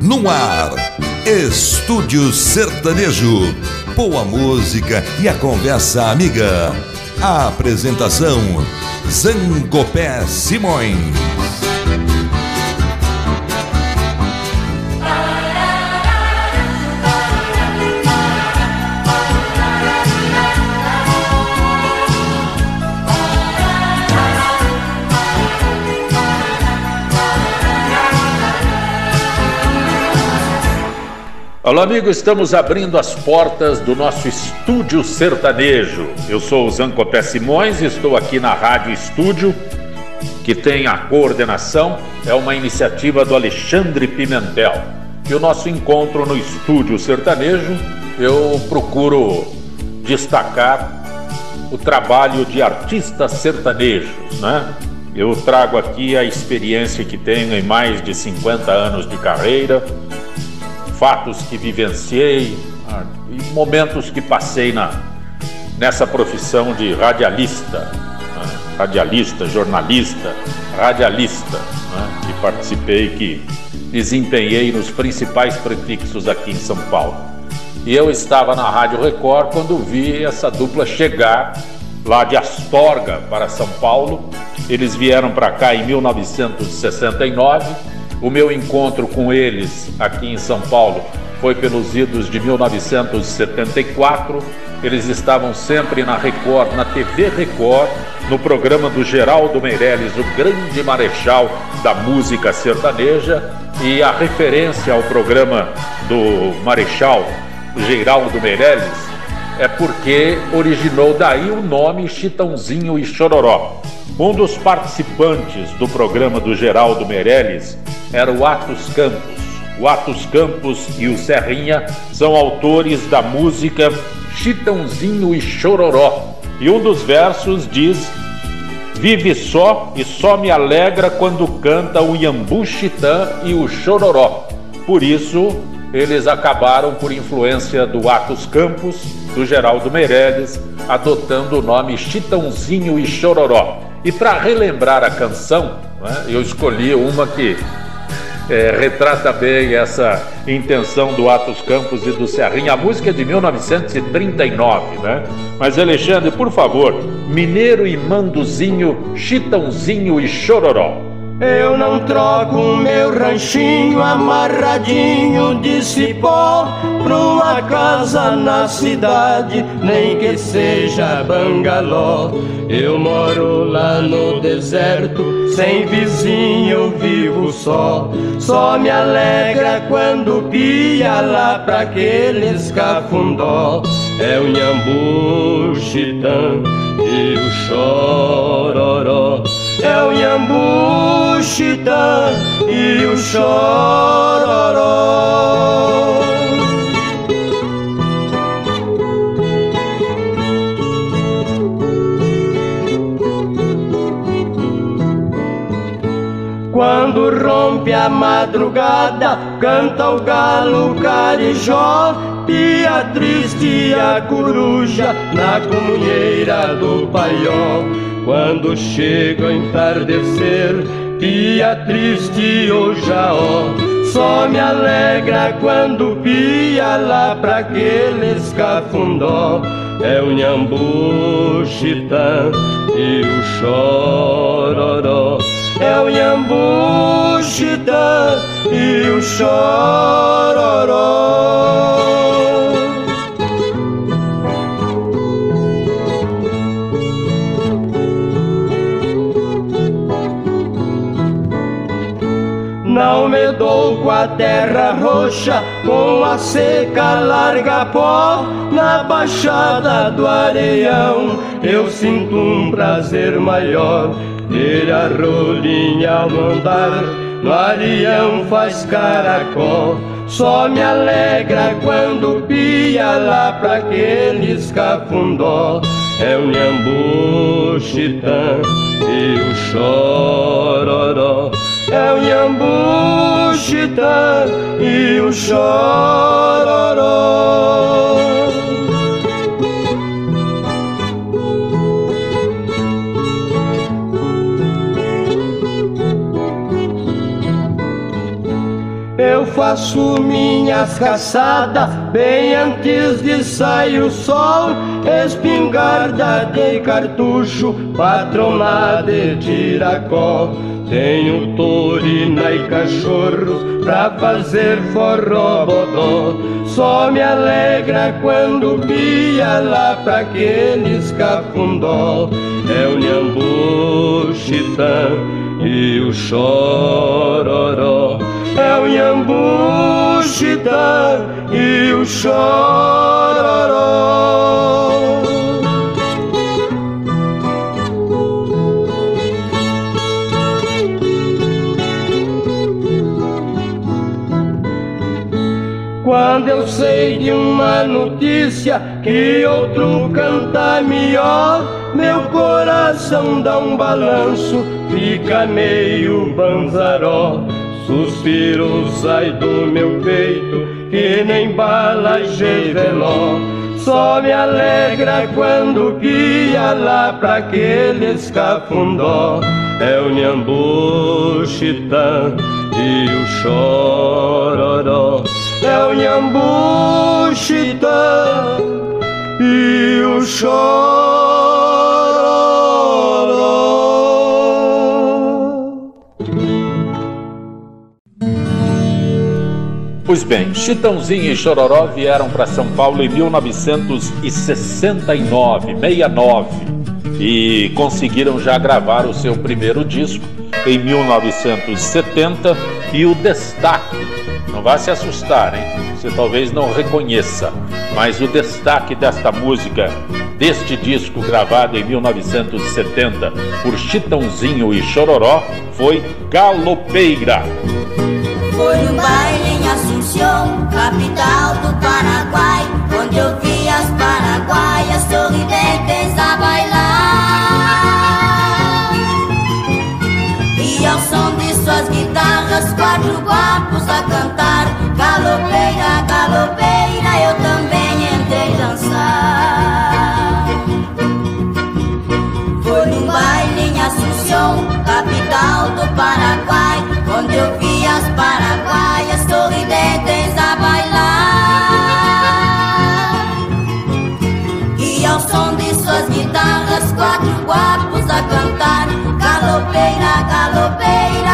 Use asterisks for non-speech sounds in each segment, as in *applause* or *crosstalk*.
No ar, Estúdio Sertanejo. Boa música e a conversa amiga. A apresentação: Zancopé Simões. Alô, amigo, estamos abrindo as portas do nosso estúdio sertanejo. Eu sou o Zancopé Simões e estou aqui na Rádio Estúdio, que tem a coordenação, é uma iniciativa do Alexandre Pimentel. E o nosso encontro no estúdio sertanejo, eu procuro destacar o trabalho de artistas sertanejos, né? Eu trago aqui a experiência que tenho em mais de 50 anos de carreira fatos que vivenciei ah, e momentos que passei na, nessa profissão de radialista, né? radialista, jornalista, radialista, né? que participei, que desempenhei nos principais prefixos aqui em São Paulo. E eu estava na Rádio Record quando vi essa dupla chegar lá de Astorga para São Paulo. Eles vieram para cá em 1969 o meu encontro com eles aqui em São Paulo foi pelos idos de 1974. Eles estavam sempre na Record, na TV Record, no programa do Geraldo Meirelles, o grande marechal da música sertaneja, e a referência ao programa do marechal Geraldo Meirelles é porque originou daí o nome Chitãozinho e Chororó. Um dos participantes do programa do Geraldo Meirelles era o Atos Campos. O Atos Campos e o Serrinha são autores da música Chitãozinho e Chororó. E um dos versos diz: Vive só e só me alegra quando canta o Iambu Chitã e o Chororó. Por isso, eles acabaram, por influência do Atos Campos, do Geraldo Meirelles, adotando o nome Chitãozinho e Chororó. E para relembrar a canção, né, eu escolhi uma que é, retrata bem essa intenção do Atos Campos e do Serrinha. A música é de 1939, né? Mas Alexandre, por favor, Mineiro e Manduzinho, Chitãozinho e Chororó. Eu não troco meu ranchinho amarradinho de cipó pra uma casa na cidade, nem que seja bangaló. Eu moro lá no deserto, sem vizinho vivo só. Só me alegra quando pia lá pra aqueles cafundó. É o Nhambu, Chitã e o Chororó. É o Nhambu, Chitã e o Chororó. Quando rompe a madrugada, canta o galo carijó, pia triste a coruja na comunheira do paió. Quando chega o entardecer, pia triste o jaó. Só me alegra quando pia lá pra aqueles cafundó. É o Nhambu, Chitã e o Chororó. É o Nhambu, Chitã e o Chororó. Com a terra roxa, com a seca larga pó, na baixada do areião, eu sinto um prazer maior, ver a rolinha ao andar, no areião faz caracol, só me alegra quando pia lá pra aqueles cafundó, é o Nhambu, Chitã e o Chororó é o Chitã e o Chororó. Faço minhas caçadas bem antes de sair o sol. Espingarda de cartucho, patrona de tiracó. Tenho torina e cachorros pra fazer forró bodó. Só me alegra quando pia lá pra aqueles cafundó. É o Nhambu, Chitã e o Chororó. É o Chitã e o Chororó. Quando eu sei de uma notícia que outro canta melhor, meu coração dá um balanço, fica meio banzaró. Suspiro sai do meu peito que nem bala de veló. Só me alegra quando guia lá pra aqueles cafundó. É o Nhambu, Chitã e o Chororó é o Nhambu Chitã e o Chororó. Pois bem, Chitãozinho e Chororó vieram para São Paulo em 1969, 69, e conseguiram já gravar o seu primeiro disco em 1970 e o destaque não vá se assustar, hein? Você talvez não reconheça, mas o destaque desta música, deste disco gravado em 1970 por Chitãozinho e Chororó, foi Galopeira. Foi Assunção, capital do Paraguai, onde eu vi as paraguaias sorridentes a bailar. E ao som de suas guitarras, quatro guapos a cantar. Galopeira, Galopeira, galopeira,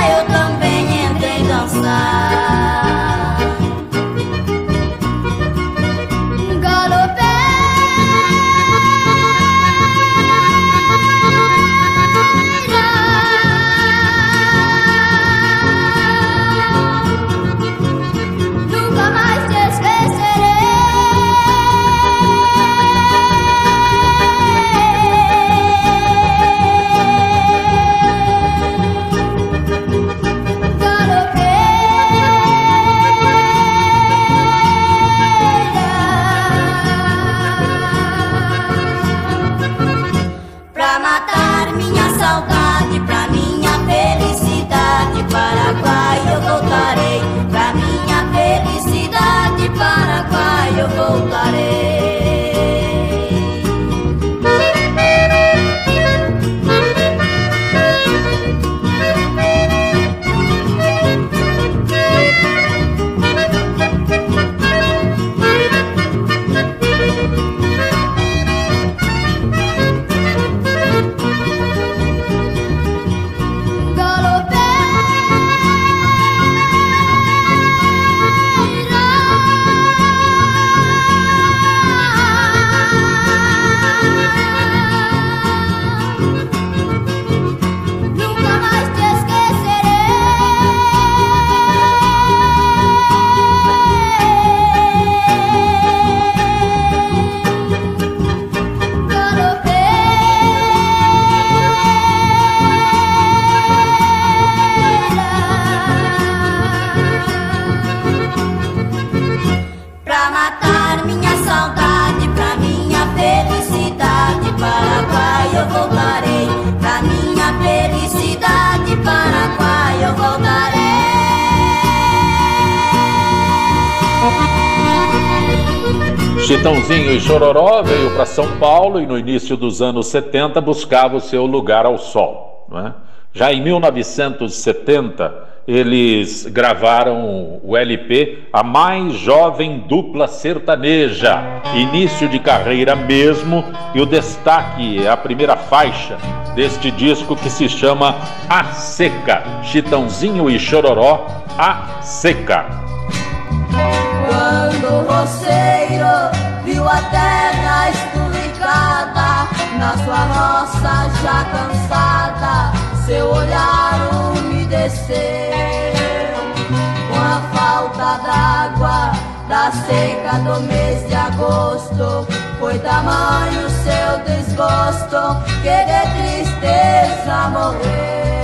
Chitãozinho e Chororó veio para São Paulo e no início dos anos 70 buscava o seu lugar ao sol. é? Já em 1970 eles gravaram o LP A Mais Jovem Dupla Sertaneja, início de carreira mesmo, e o destaque é a primeira faixa deste disco que se chama A Seca, Chitãozinho e Chororó, A Seca. Quando o roceiro viu a terra esturricada, na sua roça já cansada, seu olhar umedeceu. Com a falta d'água da seca do mês de agosto, foi tamanho seu desgosto que de tristeza morreu.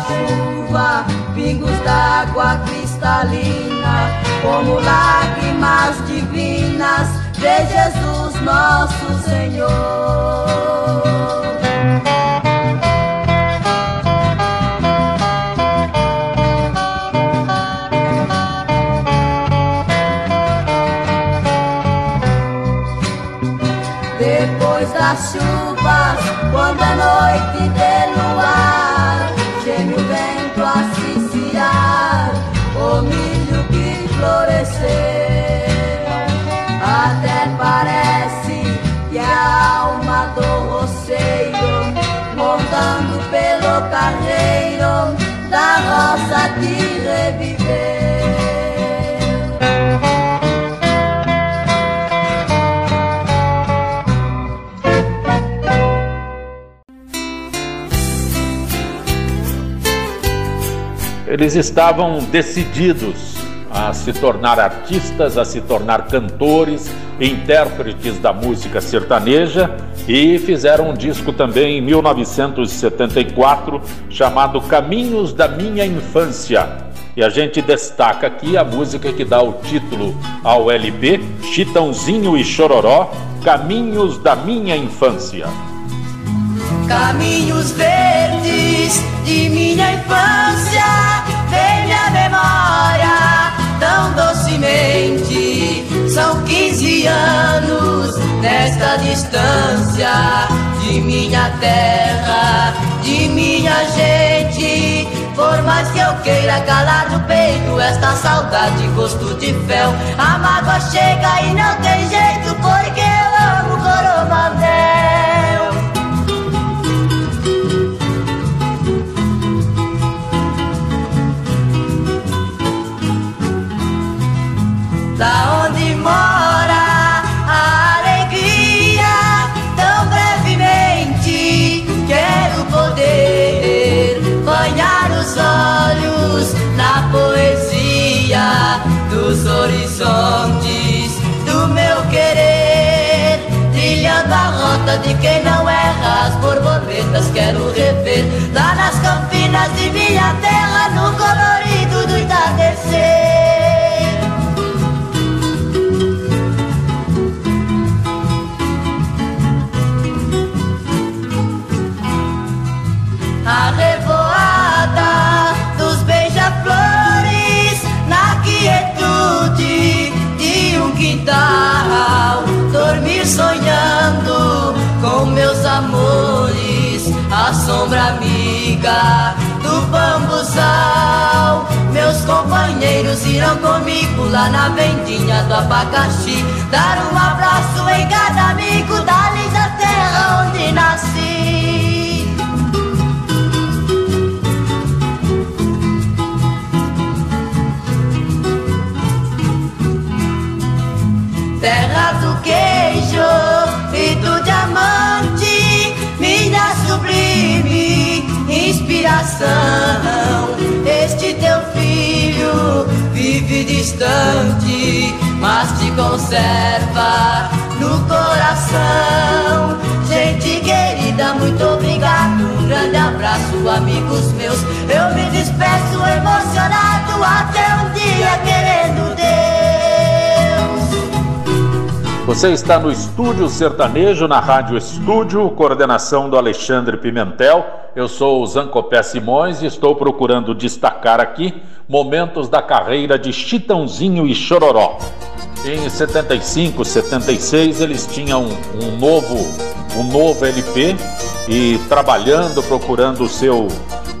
Chuva, pingos d'água cristalina, como lágrimas divinas de Jesus nosso Senhor. das chuvas, carreiro da roça de reviver. Eles estavam decididos a se tornar artistas, a se tornar cantores, intérpretes da música sertaneja e fizeram um disco também em 1974 chamado Caminhos da Minha Infância. E a gente destaca aqui a música que dá o título ao LP, Chitãozinho e Chororó, Caminhos da Minha Infância. Caminhos verdes de minha infância, vem minha memória tão docemente. São 15 anos nesta distância de minha terra, de minha gente. Por mais que eu queira calar no peito esta saudade, gosto de fel, a mágoa chega e não tem quem não erra as borboletas. Quero rever lá nas campinas de amiga do bambuzal. Meus companheiros irão comigo lá na vendinha do abacaxi, dar um abraço em cada amigo da lisa terra onde nasci. Coração. Este teu filho vive distante, mas te conserva no coração. Gente querida, muito obrigado. Um grande abraço, amigos meus. Eu me despeço emocionado até um dia querendo Você está no Estúdio Sertanejo, na Rádio Estúdio, coordenação do Alexandre Pimentel. Eu sou o Zancopé Simões e estou procurando destacar aqui momentos da carreira de Chitãozinho e Chororó. Em 75, 76 eles tinham um novo, um novo LP e trabalhando, procurando o seu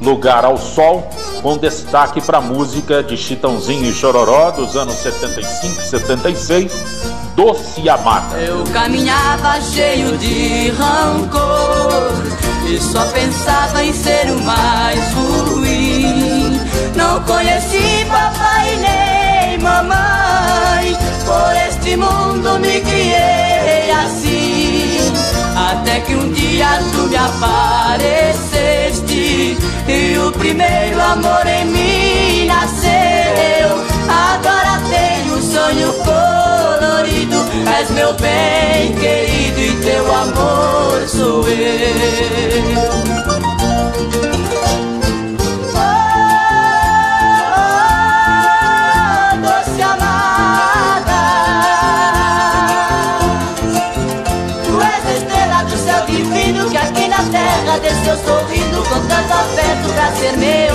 lugar ao sol, com destaque para a música de Chitãozinho e Chororó dos anos 75, 76, Doce Amada. Eu caminhava cheio de rancor e só pensava em ser o mais ruim. Não conheci papai nem mamãe, por este mundo me criei assim. Até que um dia tu me apareceste e o primeiro amor em mim nasceu. Agora tenho sonho és meu bem querido e teu amor sou eu. desceu sorrindo com tanto afeto pra ser meu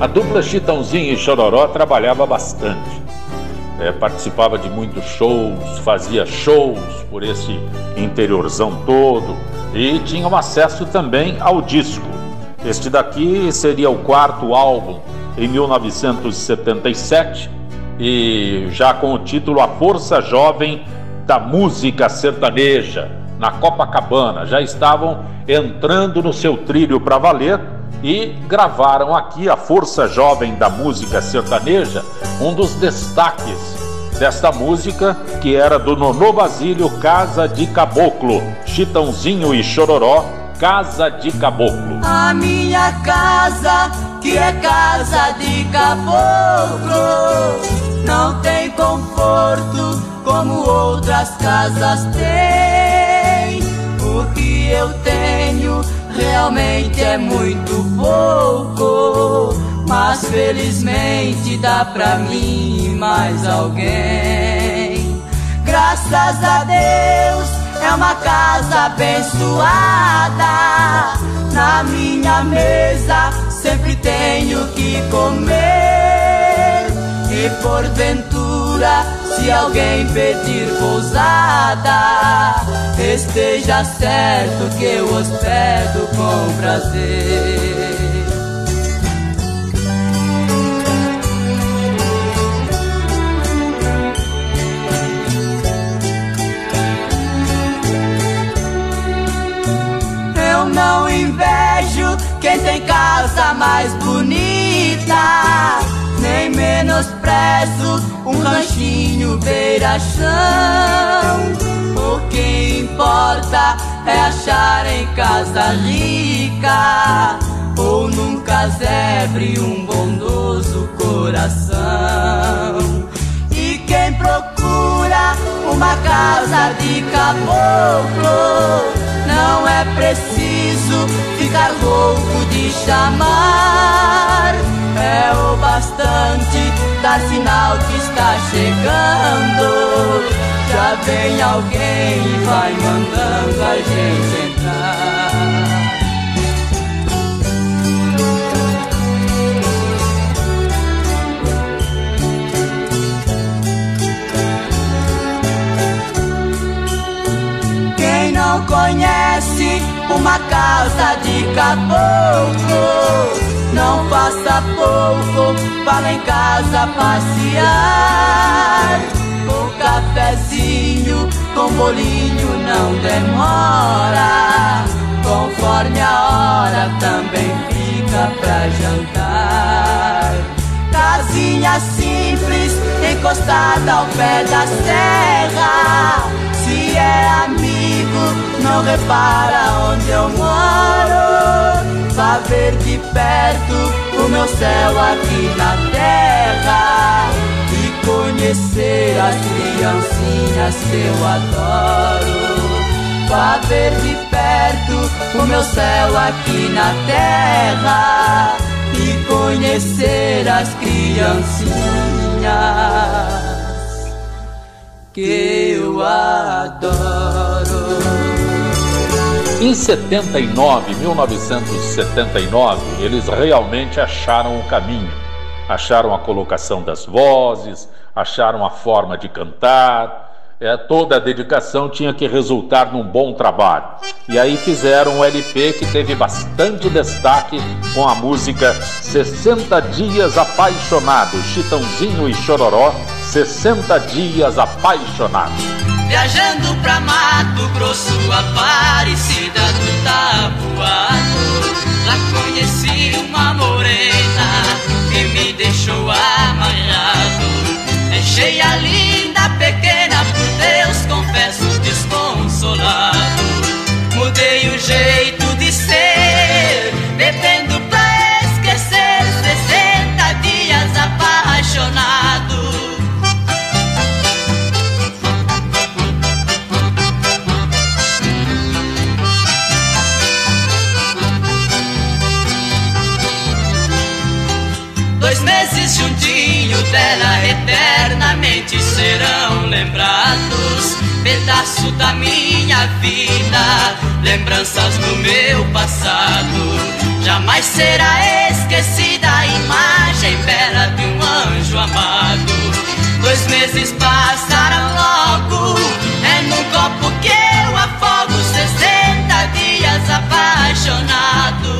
A dupla Chitãozinho e Chororó trabalhava bastante. É, participava de muitos shows, fazia shows por esse interiorzão todo e tinham acesso também ao disco. Este daqui seria o quarto álbum em 1977 e já com o título A Força Jovem da Música Sertaneja, na Copacabana. Já estavam entrando no seu trilho para valer e gravaram aqui a Força Jovem da Música Sertaneja, um dos destaques desta música, que era do Nonô Basílio Casa de Caboclo, Chitãozinho e Chororó, Casa de Caboclo. A minha casa, que é casa de caboclo, não tem conforto como outras casas têm. O que eu tenho realmente é muito pouco, mas felizmente dá pra mim mais alguém. Graças a Deus é uma casa abençoada. Na minha mesa sempre tenho que comer e porventura se alguém pedir pousada, esteja certo que eu hospedo com prazer. Coisa mais bonita. Nem menosprezo um ranchinho beira-chão. O que importa é achar em casa rica ou num casebre um bondoso coração. E quem procura uma casa de caboclo não é preciso ficar louco de chamar. É o bastante dar sinal que está chegando. Já vem alguém e vai mandando a gente não conhece uma casa de caboclo, não faça pouco para em casa passear. O cafezinho com bolinho não demora, conforme a hora também fica pra jantar. Casinha simples, encostada ao pé da serra. É amigo, não repara onde eu moro. Vá ver de perto o meu céu aqui na terra e conhecer as criancinhas que eu adoro. Vá ver de perto o meu céu aqui na terra e conhecer as criancinhas que eu adoro. Em 79, 1979, eles realmente acharam o caminho. Acharam a colocação das vozes, acharam a forma de cantar. É, toda a dedicação tinha que resultar num bom trabalho. E aí fizeram um LP que teve bastante destaque com a música 60 Dias Apaixonado, Chitãozinho e Chororó, 60 Dias Apaixonado. Viajando pra Mato Grosso, Aparecida do Tabuado Lá conheci uma morena que me deixou amarrado Deixei a linda pequena, confesso desconsolado Mudei o jeito de ser, bebendo pra esquecer 60 dias apaixonado Dois meses juntinho dela eternamente serão lembrados. Pedaço da minha vida, lembranças do meu passado. Jamais será esquecida a imagem bela de um anjo amado. Dois meses passaram logo, é num copo que eu afogo. 60 dias apaixonado.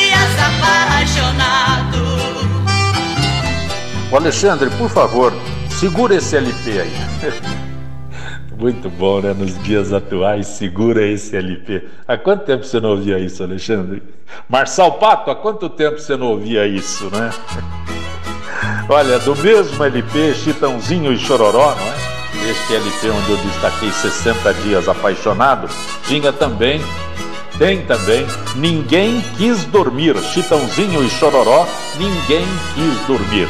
apaixonado. O Alexandre, por favor, segura esse LP aí. *laughs* Muito bom, né? Nos dias atuais, segura esse LP. Há quanto tempo você não ouvia isso, Alexandre? Marçal Pato, há quanto tempo você não ouvia isso, né? *laughs* Olha, do mesmo LP, Chitãozinho e Chororó, não é? Este LP onde eu destaquei 60 dias apaixonado, tinha também, tem também, Ninguém Quis Dormir, Chitãozinho e Chororó, Ninguém Quis Dormir.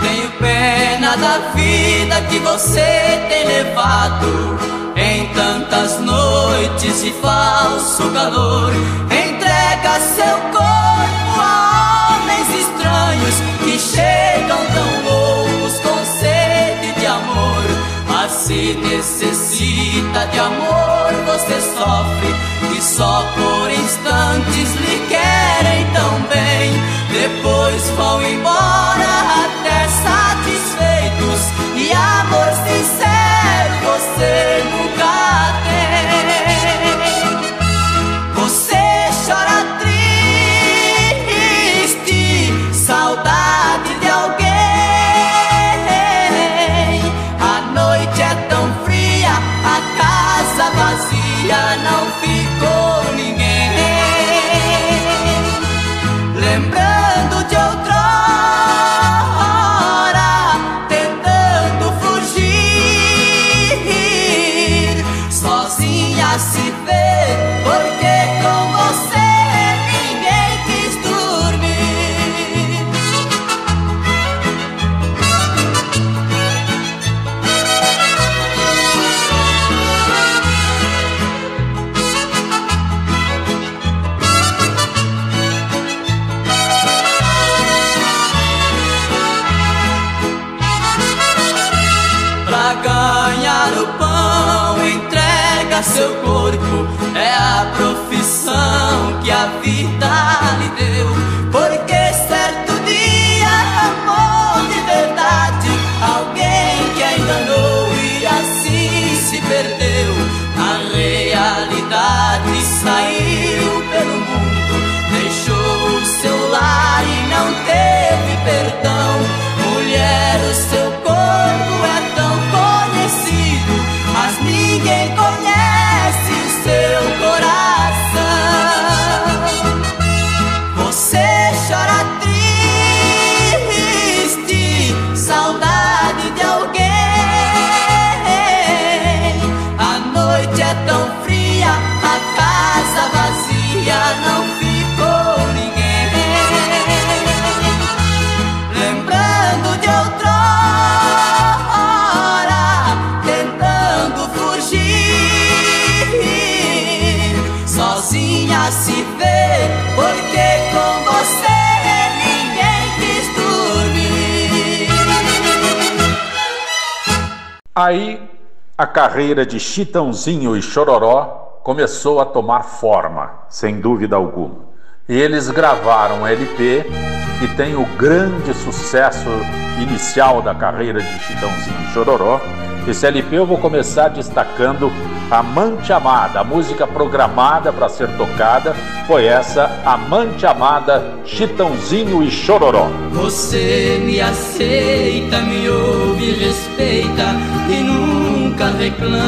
Tenho pena da vida que você tem levado em tantas noites de falso calor, entrega seu Se necessita de amor, você sofre, que só por instantes lhe querem tão bem. Depois vão embora Aí a carreira de Chitãozinho e Chororó começou a tomar forma, sem dúvida alguma. E eles gravaram um LP que tem o grande sucesso inicial da carreira de Chitãozinho e Chororó. Esse LP eu vou começar destacando Amante Amada, a música programada para ser tocada foi essa Amante Amada, Chitãozinho e Chororó. Você me aceita, me ouve, respeita e nunca reclama.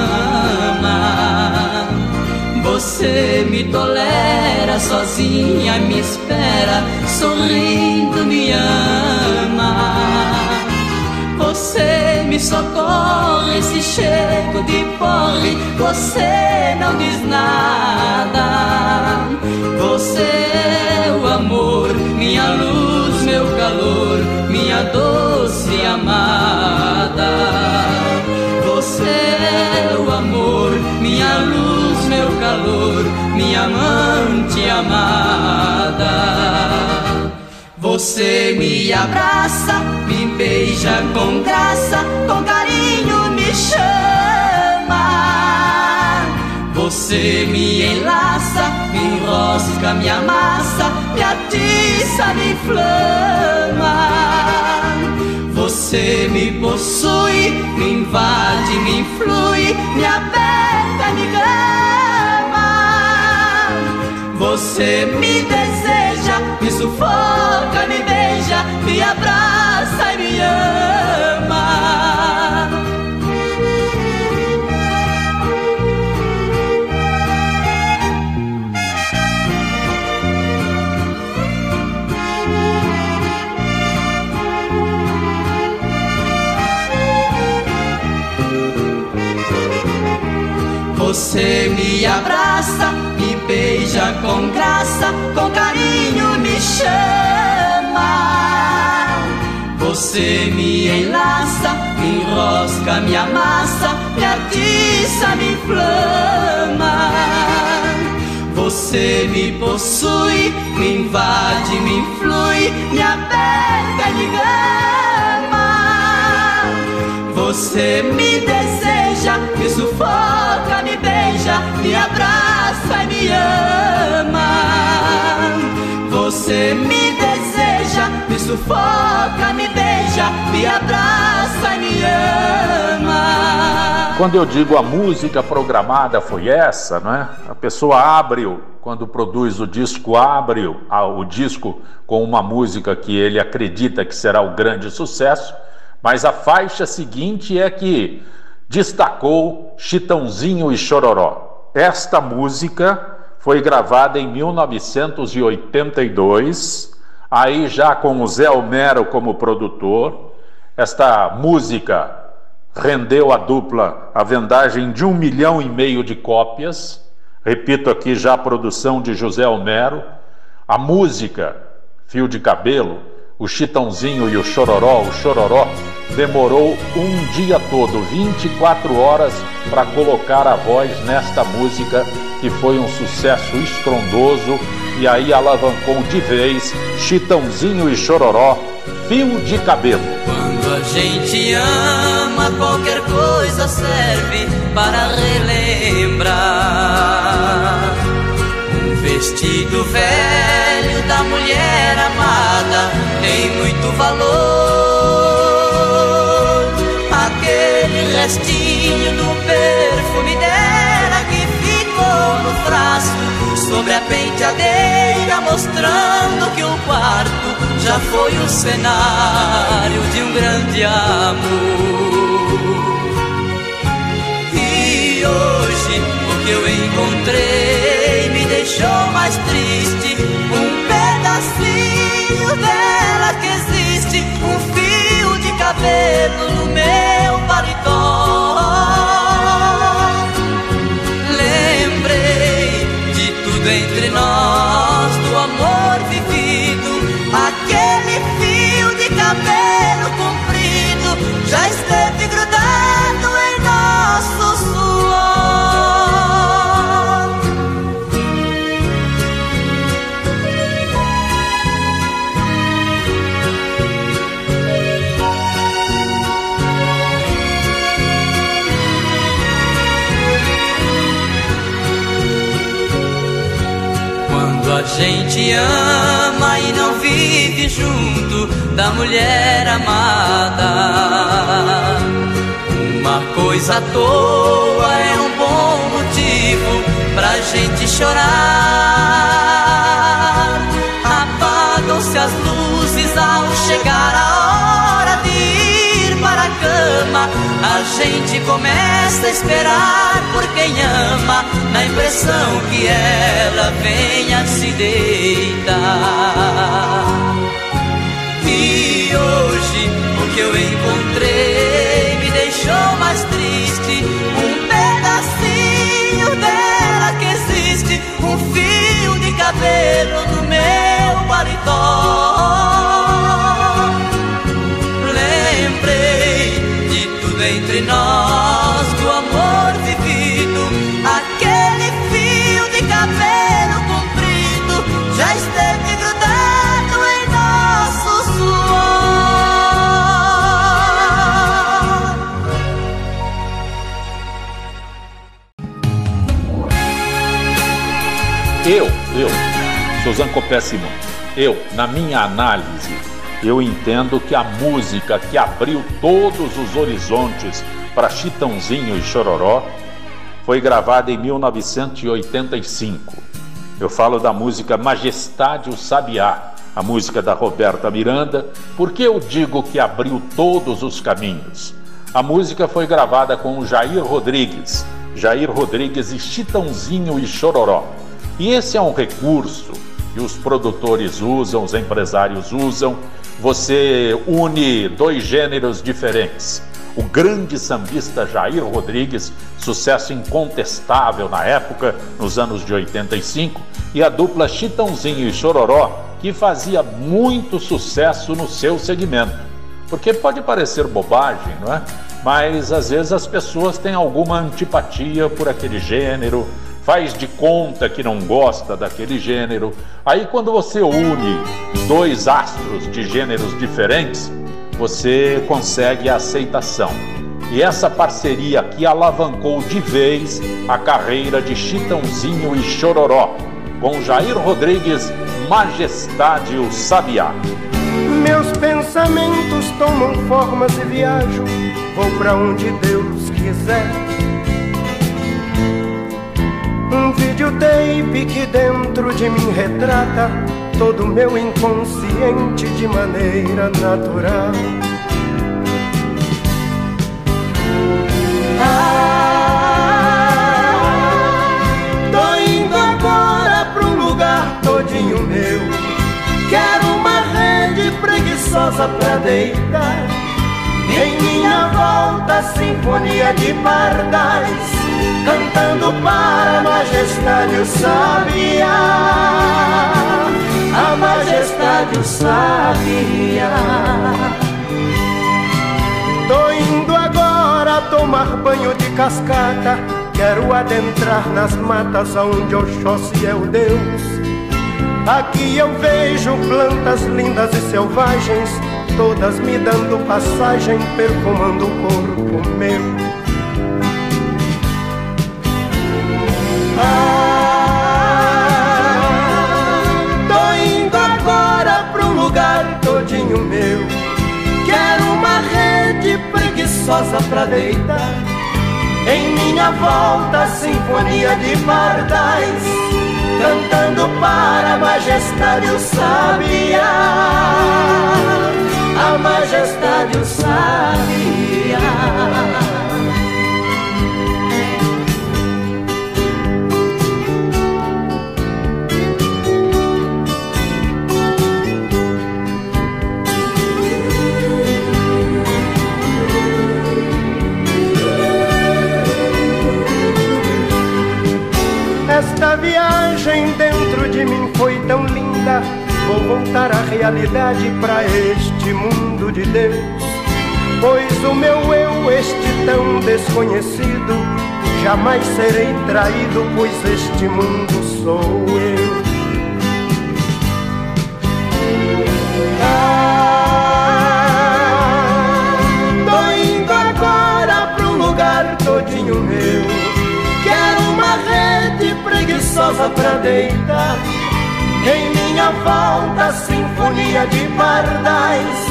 Você me tolera sozinha, me espera, sorrindo me ama. Você me socorre se chego de porre, você não diz nada. Você é o amor, minha luz, meu calor, minha doce amada. Você é o amor, minha luz, meu calor, minha amante amada. Você me abraça, me beija com graça, com carinho me chama. Você me enlaça, me enrosca, me amassa, me atiça, me inflama. Você me possui, me invade, me influi, me aperta, me gama. Você me deseja, sufoca, me beija, me abraça e me ama. Você me abraça, beija com graça, com carinho me chama. Você me enlaça, me enrosca, me amassa, me atiça, me inflama. Você me possui, me invade, me influi, me aperta me gama. Você me deseja, me sufoca, beija, me abraça e me ama. Você me deseja, me sufoca, me beija, me abraça e me ama. Quando eu digo a música programada foi essa, não é? A pessoa abre, quando produz o disco, abre o disco com uma música que ele acredita que será o grande sucesso, mas a faixa seguinte é que destacou Chitãozinho e Chororó. Esta música foi gravada em 1982, aí já com o Zé Homero como produtor. Esta música rendeu à dupla a vendagem de um milhão e meio de cópias. Repito aqui já a produção de José Homero. A música, Fio de Cabelo, o Chitãozinho e o Chororó, o Chororó, demorou um dia todo, 24 horas, para colocar a voz nesta música que foi um sucesso estrondoso e aí alavancou de vez Chitãozinho e Chororó, Fio de Cabelo. Quando a gente ama, qualquer coisa serve para relembrar. Um vestido velho da mulher amada tem muito valor. Aquele restinho do perfume dela que ficou no frasco sobre a penteadeira, mostrando que o quarto já foi o cenário de um grande amor. E hoje o que eu encontrei me deixou mais triste. Um pedacinho dela que existe, um fio de cabelo no meu paletó. Lembrei de tudo entre nós, do amor vivido, aquele fio de cabelo comprido já esteve gente ama e não vive junto da mulher amada, uma coisa à toa é um bom motivo pra gente chorar. Apagam-se as luzes ao chegar a A gente começa a esperar por quem ama, na impressão que ela venha se deitar. E hoje o que eu encontrei me deixou mais triste. Um pedacinho dela que existe, um fio de cabelo no meu paletó. Entre nós, do amor vivido, aquele fio de cabelo comprido já esteve grudado em nosso suor. Eu, eu, sou Zancopé Simões, eu, na minha análise, eu entendo que a música que abriu todos os horizontes para Chitãozinho e Chororó foi gravada em 1985. Eu falo da música Majestade o Sabiá, a música da Roberta Miranda. Por que eu digo que abriu todos os caminhos? A música foi gravada com o Jair Rodrigues, Jair Rodrigues e Chitãozinho e Chororó. E esse é um recurso que os produtores usam, os empresários usam. Você une dois gêneros diferentes. O grande sambista Jair Rodrigues, sucesso incontestável na época, nos anos de 85, e a dupla Chitãozinho e Chororó, que fazia muito sucesso no seu segmento. Porque pode parecer bobagem, não é? Mas às vezes as pessoas têm alguma antipatia por aquele gênero, faz de conta que não gosta daquele gênero. Aí, quando você une dois astros de gêneros diferentes, você consegue a aceitação. E essa parceria aqui alavancou de vez a carreira de Chitãozinho e Chororó, com Jair Rodrigues, Majestade o Sabiá. Meus pensamentos tomam formas e viajo, vou para onde Deus quiser. Um videotape que dentro de mim retrata todo meu inconsciente de maneira natural. Ah, tô indo agora pra um lugar todinho meu. Quero uma rede preguiçosa pra deitar. Em minha volta, sinfonia de pardais, cantando para a majestade o sabiá. A majestade o sabiá. Tô indo agora tomar banho de cascata. Quero adentrar nas matas onde Oxóssi é o Deus. Aqui eu vejo plantas lindas e selvagens, todas me dando passagem, perfumando o corpo meu. Ah, tô indo agora um lugar todinho meu. Quero uma rede preguiçosa pra deitar. Em minha volta, sinfonia de pardais, cantando para a majestade o sabiá. A majestade o sabiá. Esta viagem dentro de mim foi tão linda. Vou voltar à realidade para este mundo de Deus. Pois o meu eu, este tão desconhecido, jamais serei traído, pois este mundo sou eu. Preguiçosa pra deitar. Em minha volta, sinfonia de pardais,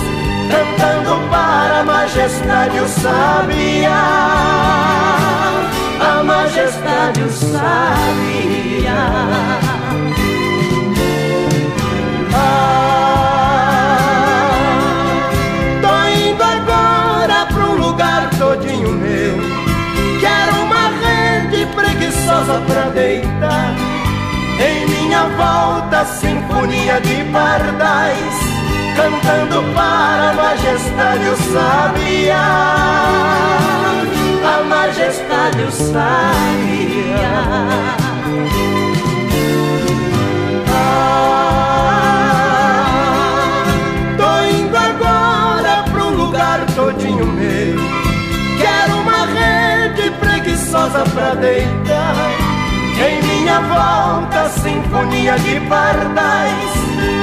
cantando para a majestade o sabiá. A majestade o sabiá. Ah, tô indo agora pra um lugar todinho meu. Quero uma rede preguiçosa pra deitar. Volta, sinfonia de pardais, cantando para a majestade o sabiá. A majestade o sabiá. Ah, tô indo agora um lugar todinho meu. Quero uma rede preguiçosa pra deitar. Em minha volta, sinfonia de pardais,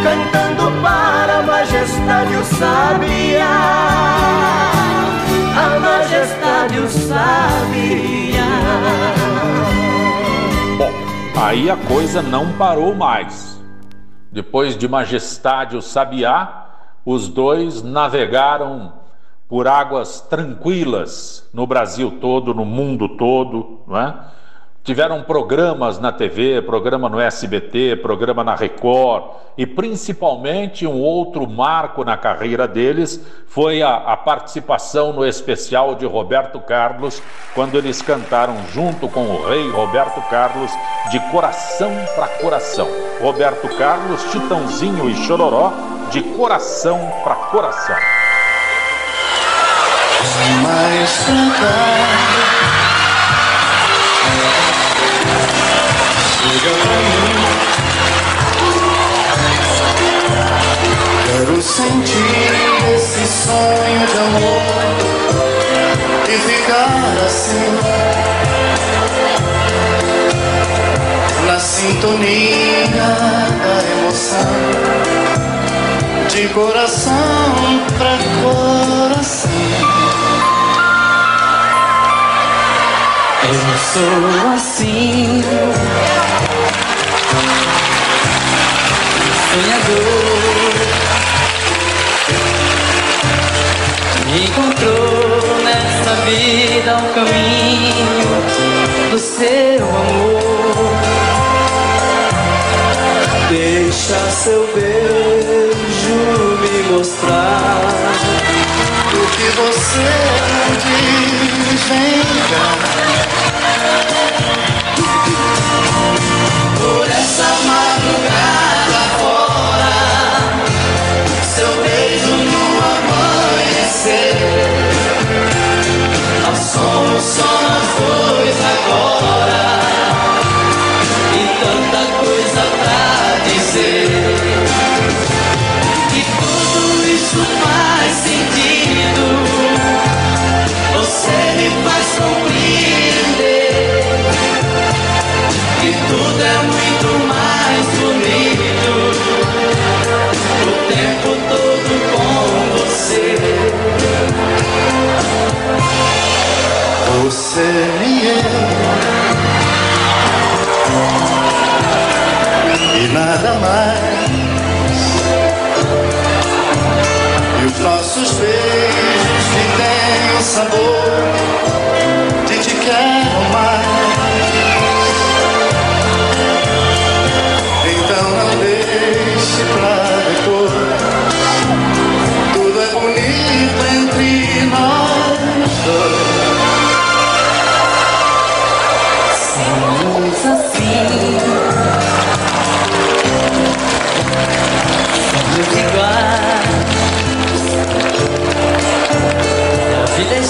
cantando para a majestade o sabiá. A majestade o sabiá. Bom, aí a coisa não parou mais. Depois de Majestade o Sabiá, os dois navegaram por águas tranquilas no Brasil todo, no mundo todo, não é? Tiveram programas na TV, programa no SBT, programa na Record e principalmente um outro marco na carreira deles foi a, a, participação no especial de Roberto Carlos, quando eles cantaram junto com o rei Roberto Carlos de Coração para Coração. Roberto Carlos, Titãozinho e Chororó de Coração para Coração. Chega pra mim. Quero sentir esse sonho de amor e ficar assim. sintonia da emoção, de coração pra coração. Eu sou assim, sonhador. Encontrou nessa vida um caminho do seu amor. Deixa seu beijo me mostrar O que você diz, vem cá. Você e eu. E nada mais. E os nossos beijos que têm o sabor A vida é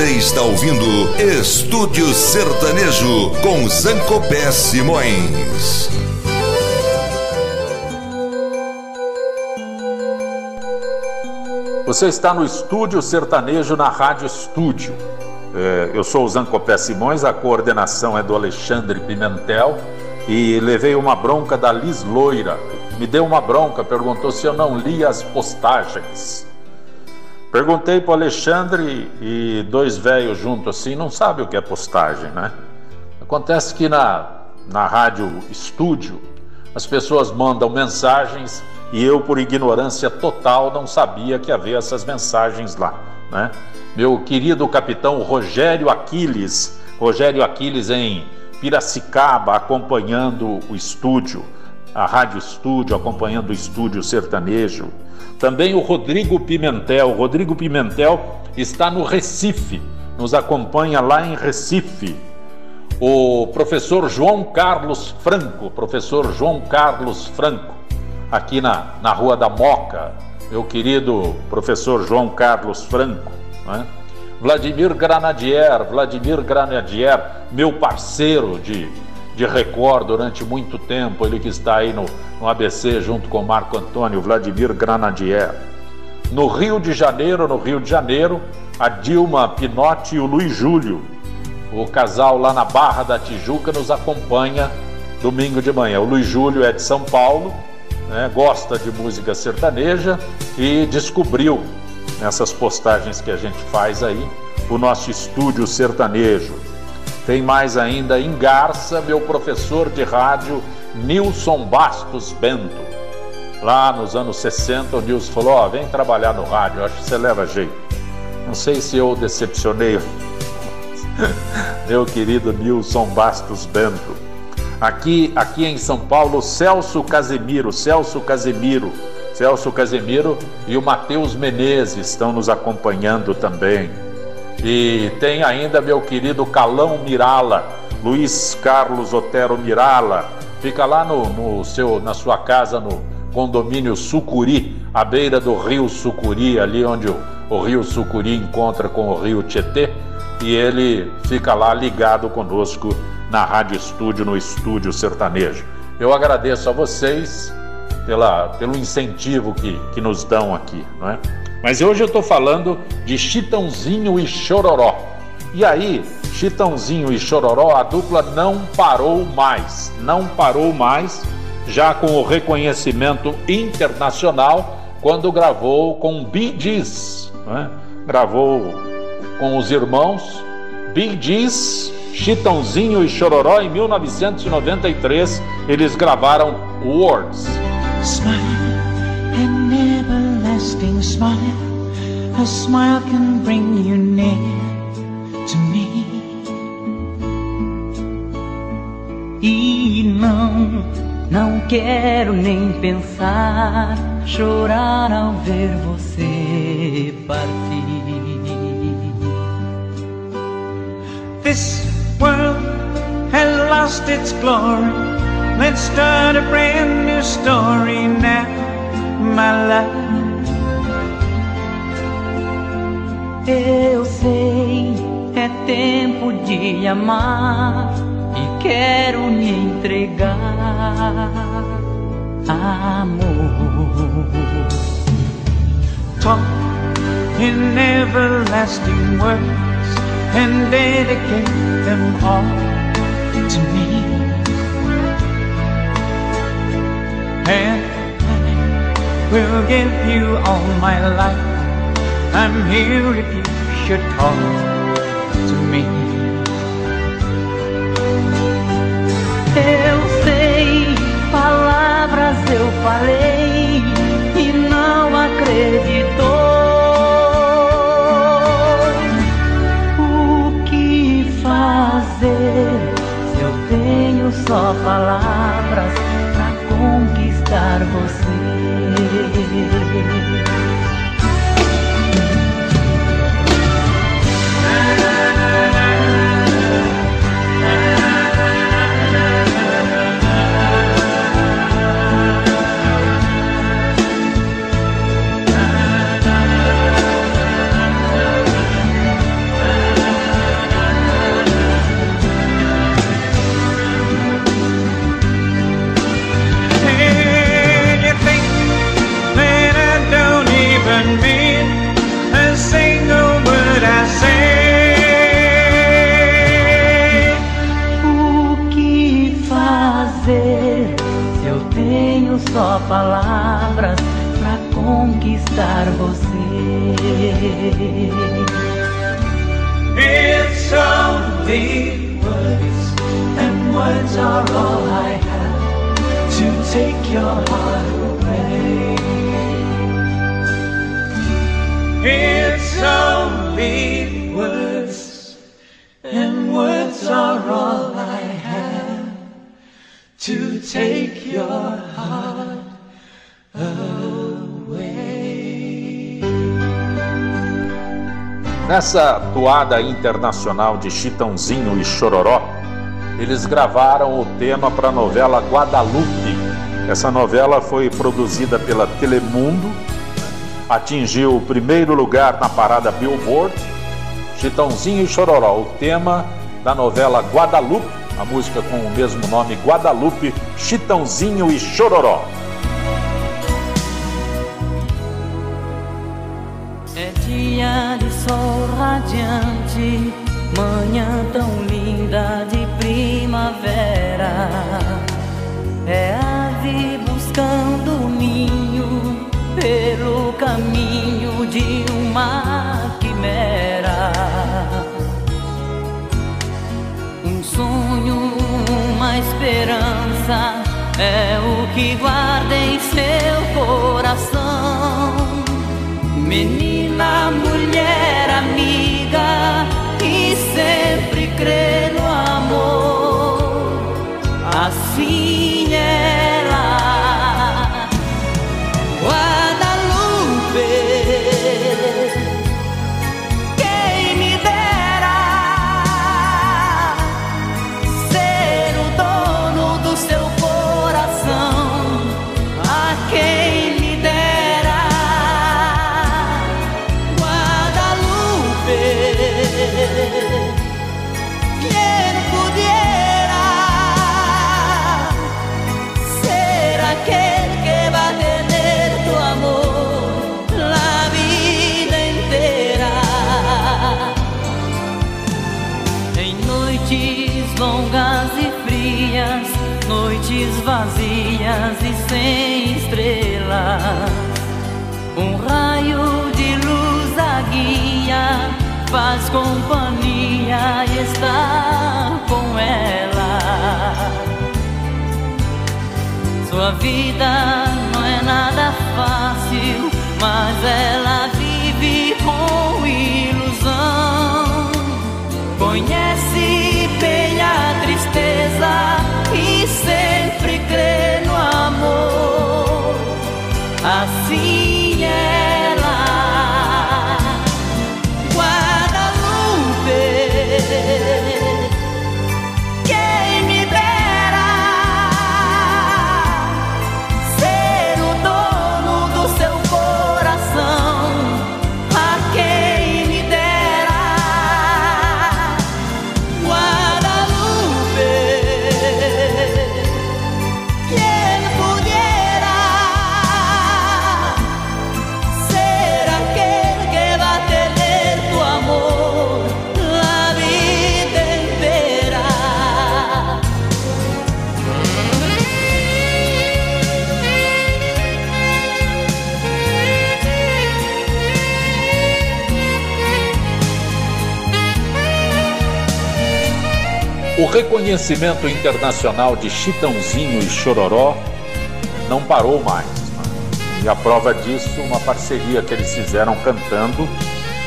Você está ouvindo Estúdio Sertanejo com Zancopé Simões. Você está no Estúdio Sertanejo na Rádio Estúdio. É, eu sou o Zancopé Simões, a coordenação é do Alexandre Pimentel e levei uma bronca da Liz Loira. Me deu uma bronca, perguntou se eu não lia as postagens. Perguntei para Alexandre e dois velhos juntos assim não sabem o que é postagem, né? Acontece que na, na rádio estúdio as pessoas mandam mensagens e eu, por ignorância total, não sabia que havia essas mensagens lá, né? Meu querido capitão Rogério Aquiles, Rogério Aquiles em Piracicaba, acompanhando o estúdio, a rádio estúdio, acompanhando o estúdio sertanejo. Também o Rodrigo Pimentel. Rodrigo Pimentel está no Recife, nos acompanha lá em Recife. O professor João Carlos Franco, professor João Carlos Franco, aqui na, na Rua da Moca, meu querido professor João Carlos Franco. Né? Vladimir Granadier, Vladimir Granadier, meu parceiro de, de Record durante muito tempo, ele que está aí no, no ABC junto com Marco Antônio, Vladimir Granadier. No Rio de Janeiro, no Rio de Janeiro, a Dilma Pinotti e o Luiz Júlio. O casal lá na Barra da Tijuca nos acompanha domingo de manhã. O Luiz Júlio é de São Paulo, né, gosta de música sertaneja e descobriu nessas postagens que a gente faz aí o nosso estúdio sertanejo. Tem mais ainda em Garça, meu professor de rádio Nilson Bastos Bento. Lá nos anos 60, o Nilson falou: Ó, oh, vem trabalhar no rádio, acho que você leva jeito. Não sei se eu decepcionei *laughs* meu querido Nilson Bastos Bento. Aqui, aqui em São Paulo, Celso Casemiro, Celso Casemiro, Celso Casemiro e o Matheus Menezes estão nos acompanhando também. E tem ainda meu querido Calão Mirala, Luiz Carlos Otero Mirala, fica lá no, no seu, na sua casa no condomínio Sucuri, à beira do rio Sucuri, ali onde o, o rio Sucuri encontra com o rio Tietê, e ele fica lá ligado conosco na Rádio Estúdio, no Estúdio Sertanejo. Eu agradeço a vocês pela, pelo incentivo que, que nos dão aqui, não é? Mas hoje eu estou falando de Chitãozinho e Chororó. E aí, Chitãozinho e Chororó, a dupla não parou mais, não parou mais, já com o reconhecimento internacional, quando gravou com Bee Gees, né? gravou com os irmãos Bee Gees, Chitãozinho e Chororó em 1993, eles gravaram Words. Smile smile. A smile can bring you near to me. E não, não quero nem pensar, chorar ao ver você partir. This world has lost its glory. Let's start a brand new story now, my love. Eu sei, é tempo de amar e quero me entregar, amor. Talk in everlasting words and dedicate them all to me. And I will give you all my life. I'm here if you should talk to me. Eu sei, palavras eu falei e não acreditou. O que fazer se eu tenho só palavras pra conquistar você? It's only words, and words are all I have to take your heart away. It's only Nessa toada internacional de Chitãozinho e Chororó, eles gravaram o tema para a novela Guadalupe. Essa novela foi produzida pela Telemundo, atingiu o primeiro lugar na parada Billboard. Chitãozinho e Chororó, o tema da novela Guadalupe, a música com o mesmo nome, Guadalupe, Chitãozinho e Chororó. É dia de sol radiante, manhã tão linda de primavera. É ave buscando caminho, pelo caminho de uma quimera. Um sonho, uma esperança é o que guarda em seu coração. Menina, mulher, amiga, e sempre crê faz companhia e está com ela. Sua vida não é nada fácil, mas ela vive com ilusão. Conhece bem a tristeza e sempre crê no amor. Assim reconhecimento internacional de Chitãozinho e Chororó não parou mais. E a prova disso, uma parceria que eles fizeram cantando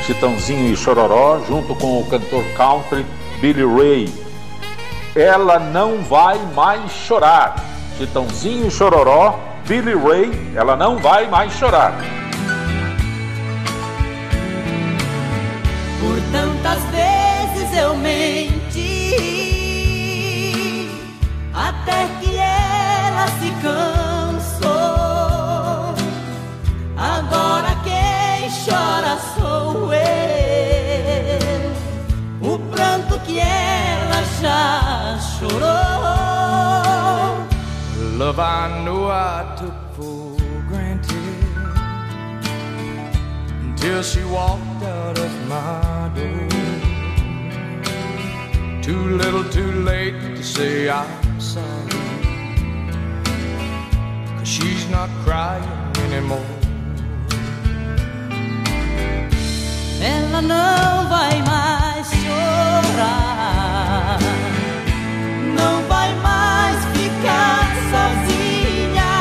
Chitãozinho e Chororó, junto com o cantor country Billy Ray. Ela não vai mais chorar. Chitãozinho e Chororó, Billy Ray, ela não vai mais chorar. Por tantas vezes eu menti, até que ela se cansou. Agora quem chora sou eu, o pranto que ela já chorou. Love I know I took for granted until she walked out of my door. Too little, too late to say I'm she's not crying anymore. Ela não vai mais chorar, não vai mais ficar sozinha.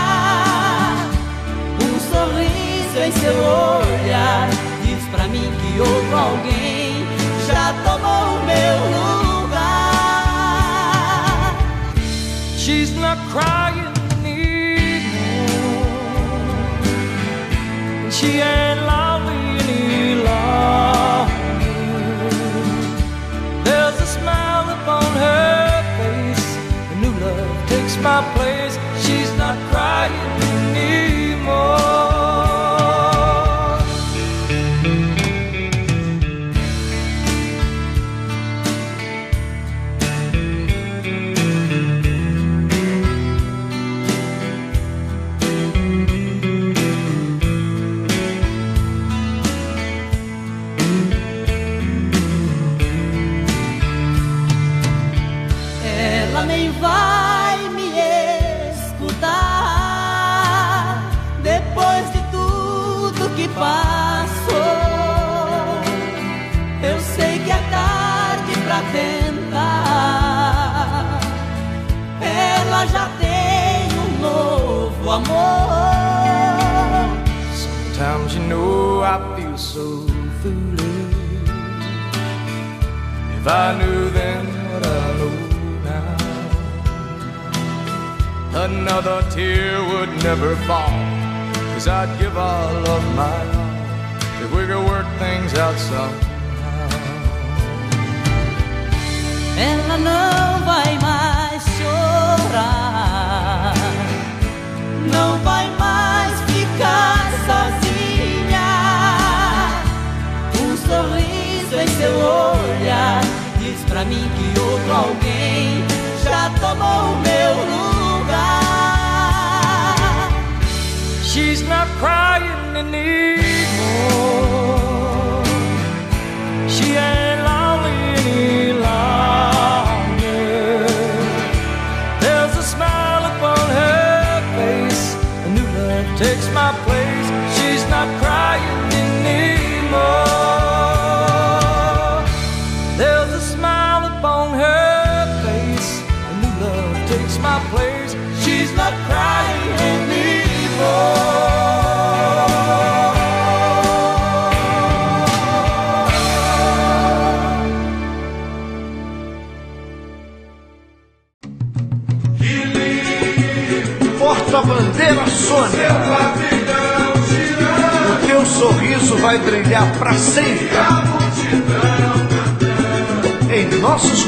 Um sorriso em seu olhar diz pra mim que outro alguém já tomou o meu lugar. She's not crying she ain't lonely any longer. There's a smile upon her face. New love takes my place. She's not crying know I feel so foolish. If I knew then what I know now, another tear would never fall. Cause I'd give all of my all if we could work things out somehow. Ela não vai mais chorar, não vai mais ficar sozinha. Sorriso em seu olhar diz pra mim que outro alguém já tomou o meu lugar. She's not crying anymore.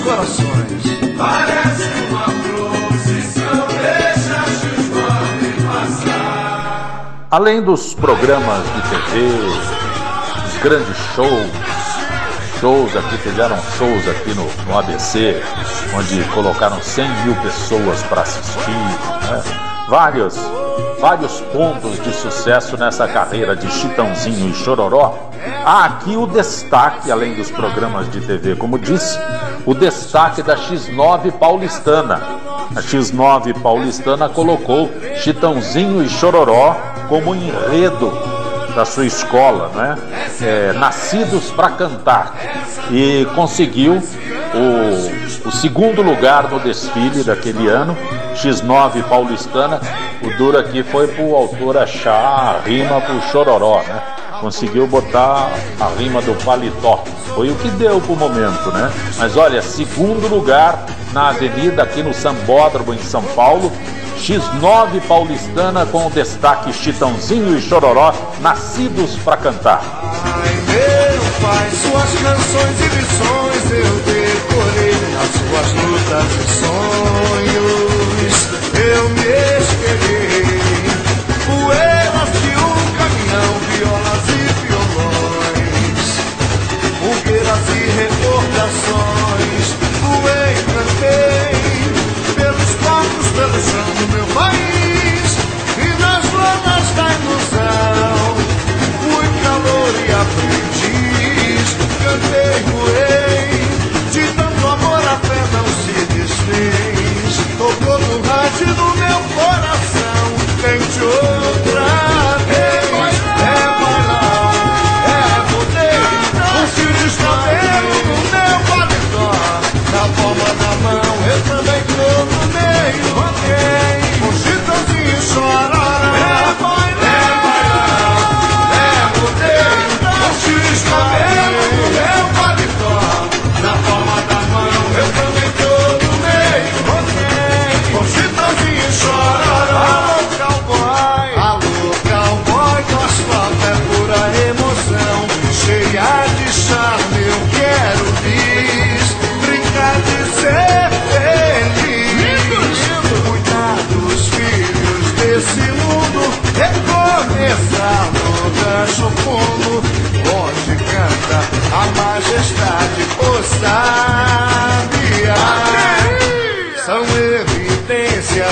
Corações. Parece uma procissão, deixa X9 passar. Além dos programas de TV, os grandes shows, shows aqui, fizeram shows aqui no, no ABC, onde colocaram 100 mil pessoas para assistir, né? vários, vários pontos de sucesso nessa carreira de Chitãozinho e Chororó. Há aqui o destaque, além dos programas de TV, como disse, o destaque da X9 paulistana. A X9 paulistana colocou Chitãozinho e Chororó como enredo da sua escola, né? É, Nascidos para Cantar. E conseguiu o, o segundo lugar no desfile daquele ano, X9 paulistana. O duro aqui foi pro autor achar a rima pro Chororó, né? Conseguiu botar a rima do paletó. Foi o que deu pro momento, né? Mas olha, segundo lugar na avenida aqui no Sambódromo em São Paulo, X9 paulistana com o destaque Chitãozinho e Chororó, nascidos para cantar. Meu pai, suas canções e lições eu nas suas lutas e sonhos. Eu me espelhei, poeiras de um caminhão, violas e violões, fogueiras e recordações. Voei, cantei pelos corpos, pelo chão do meu país e nas lonas da ilusão. Fui calor e aprendiz, cantei, voei, do meu coração, tente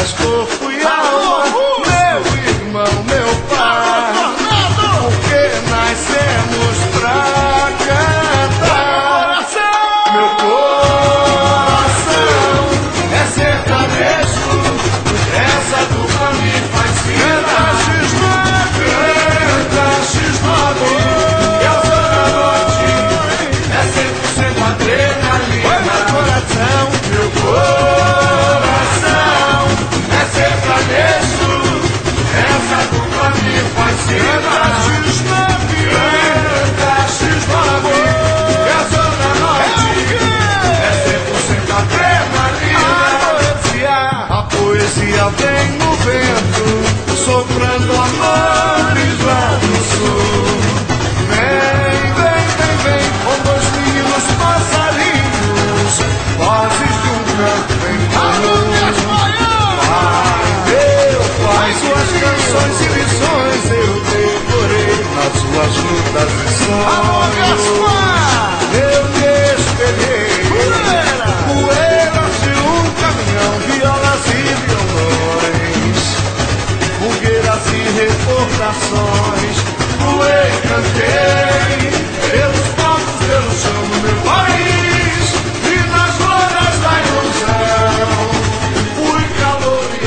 mais. Eu espelhei. Poeiras de um caminhão, violas e violões, fogueiras e pelos pelo chão do meu país, e nas da ilusão, fui calor e.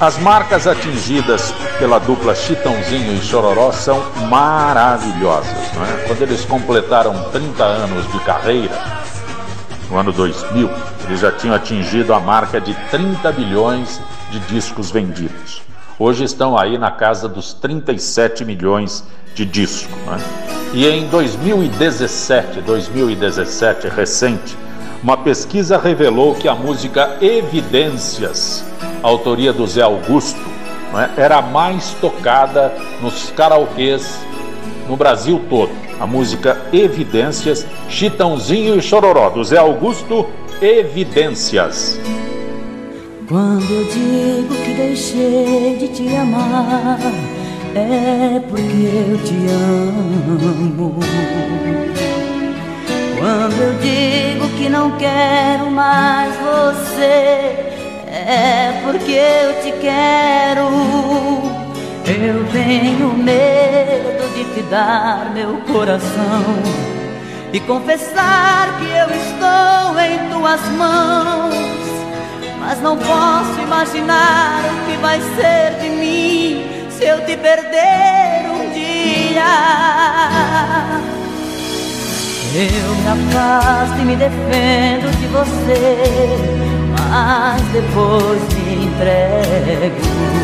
As marcas atingidas pela dupla Chitãozinho e Chororó são maravilhosas. É? Quando eles completaram 30 anos de carreira, no ano 2000, eles já tinham atingido a marca de 30 bilhões de discos vendidos. Hoje estão aí na casa dos 37 milhões de discos. Né? E em 2017, 2017 recente, uma pesquisa revelou que a música Evidências, autoria do Zé Augusto, né, era a mais tocada nos karaokês no Brasil todo. A música Evidências, Chitãozinho e Chororó, do Zé Augusto, Evidências. Quando eu digo que deixei de te amar, é porque eu te amo. Quando eu digo que não quero mais você, é porque eu te quero. Eu tenho medo de te dar meu coração e confessar que eu estou em tuas mãos. Mas não posso imaginar o que vai ser de mim se eu te perder um dia. Eu me afasto e me defendo de você, mas depois me entrego.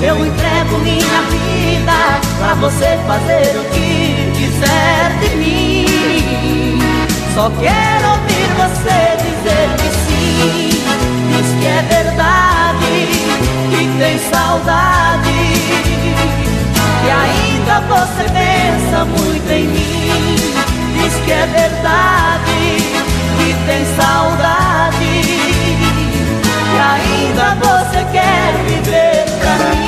Eu entrego minha vida pra você fazer o que quiser de mim. Só quero ouvir você dizer que sim, diz que é verdade, que tem saudade, que ainda você pensa muito em mim. Diz que é verdade, que tem saudade, que ainda você quer viver pra mim.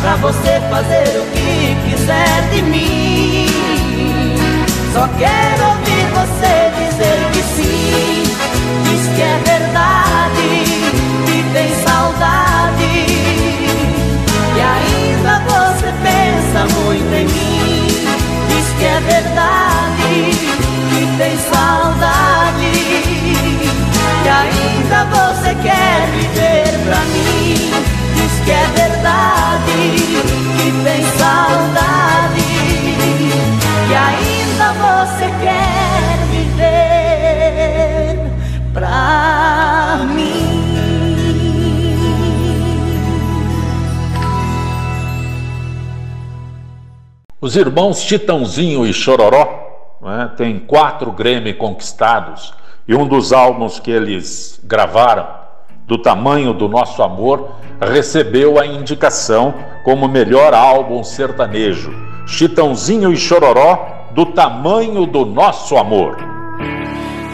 Pra você fazer o que quiser de mim. Só quero ouvir você dizer que sim. Diz que é verdade, que tem saudade. E ainda você pensa muito em mim. Diz que é verdade, que tem saudade. E ainda você quer viver pra mim. Diz que é verdade que tem saudade, que ainda você quer viver pra mim. Os irmãos Titãozinho e Chororó né, têm quatro Grêmio conquistados e um dos álbuns que eles gravaram do tamanho do nosso amor, recebeu a indicação como melhor álbum sertanejo. Chitãozinho e Chororó, do tamanho do nosso amor.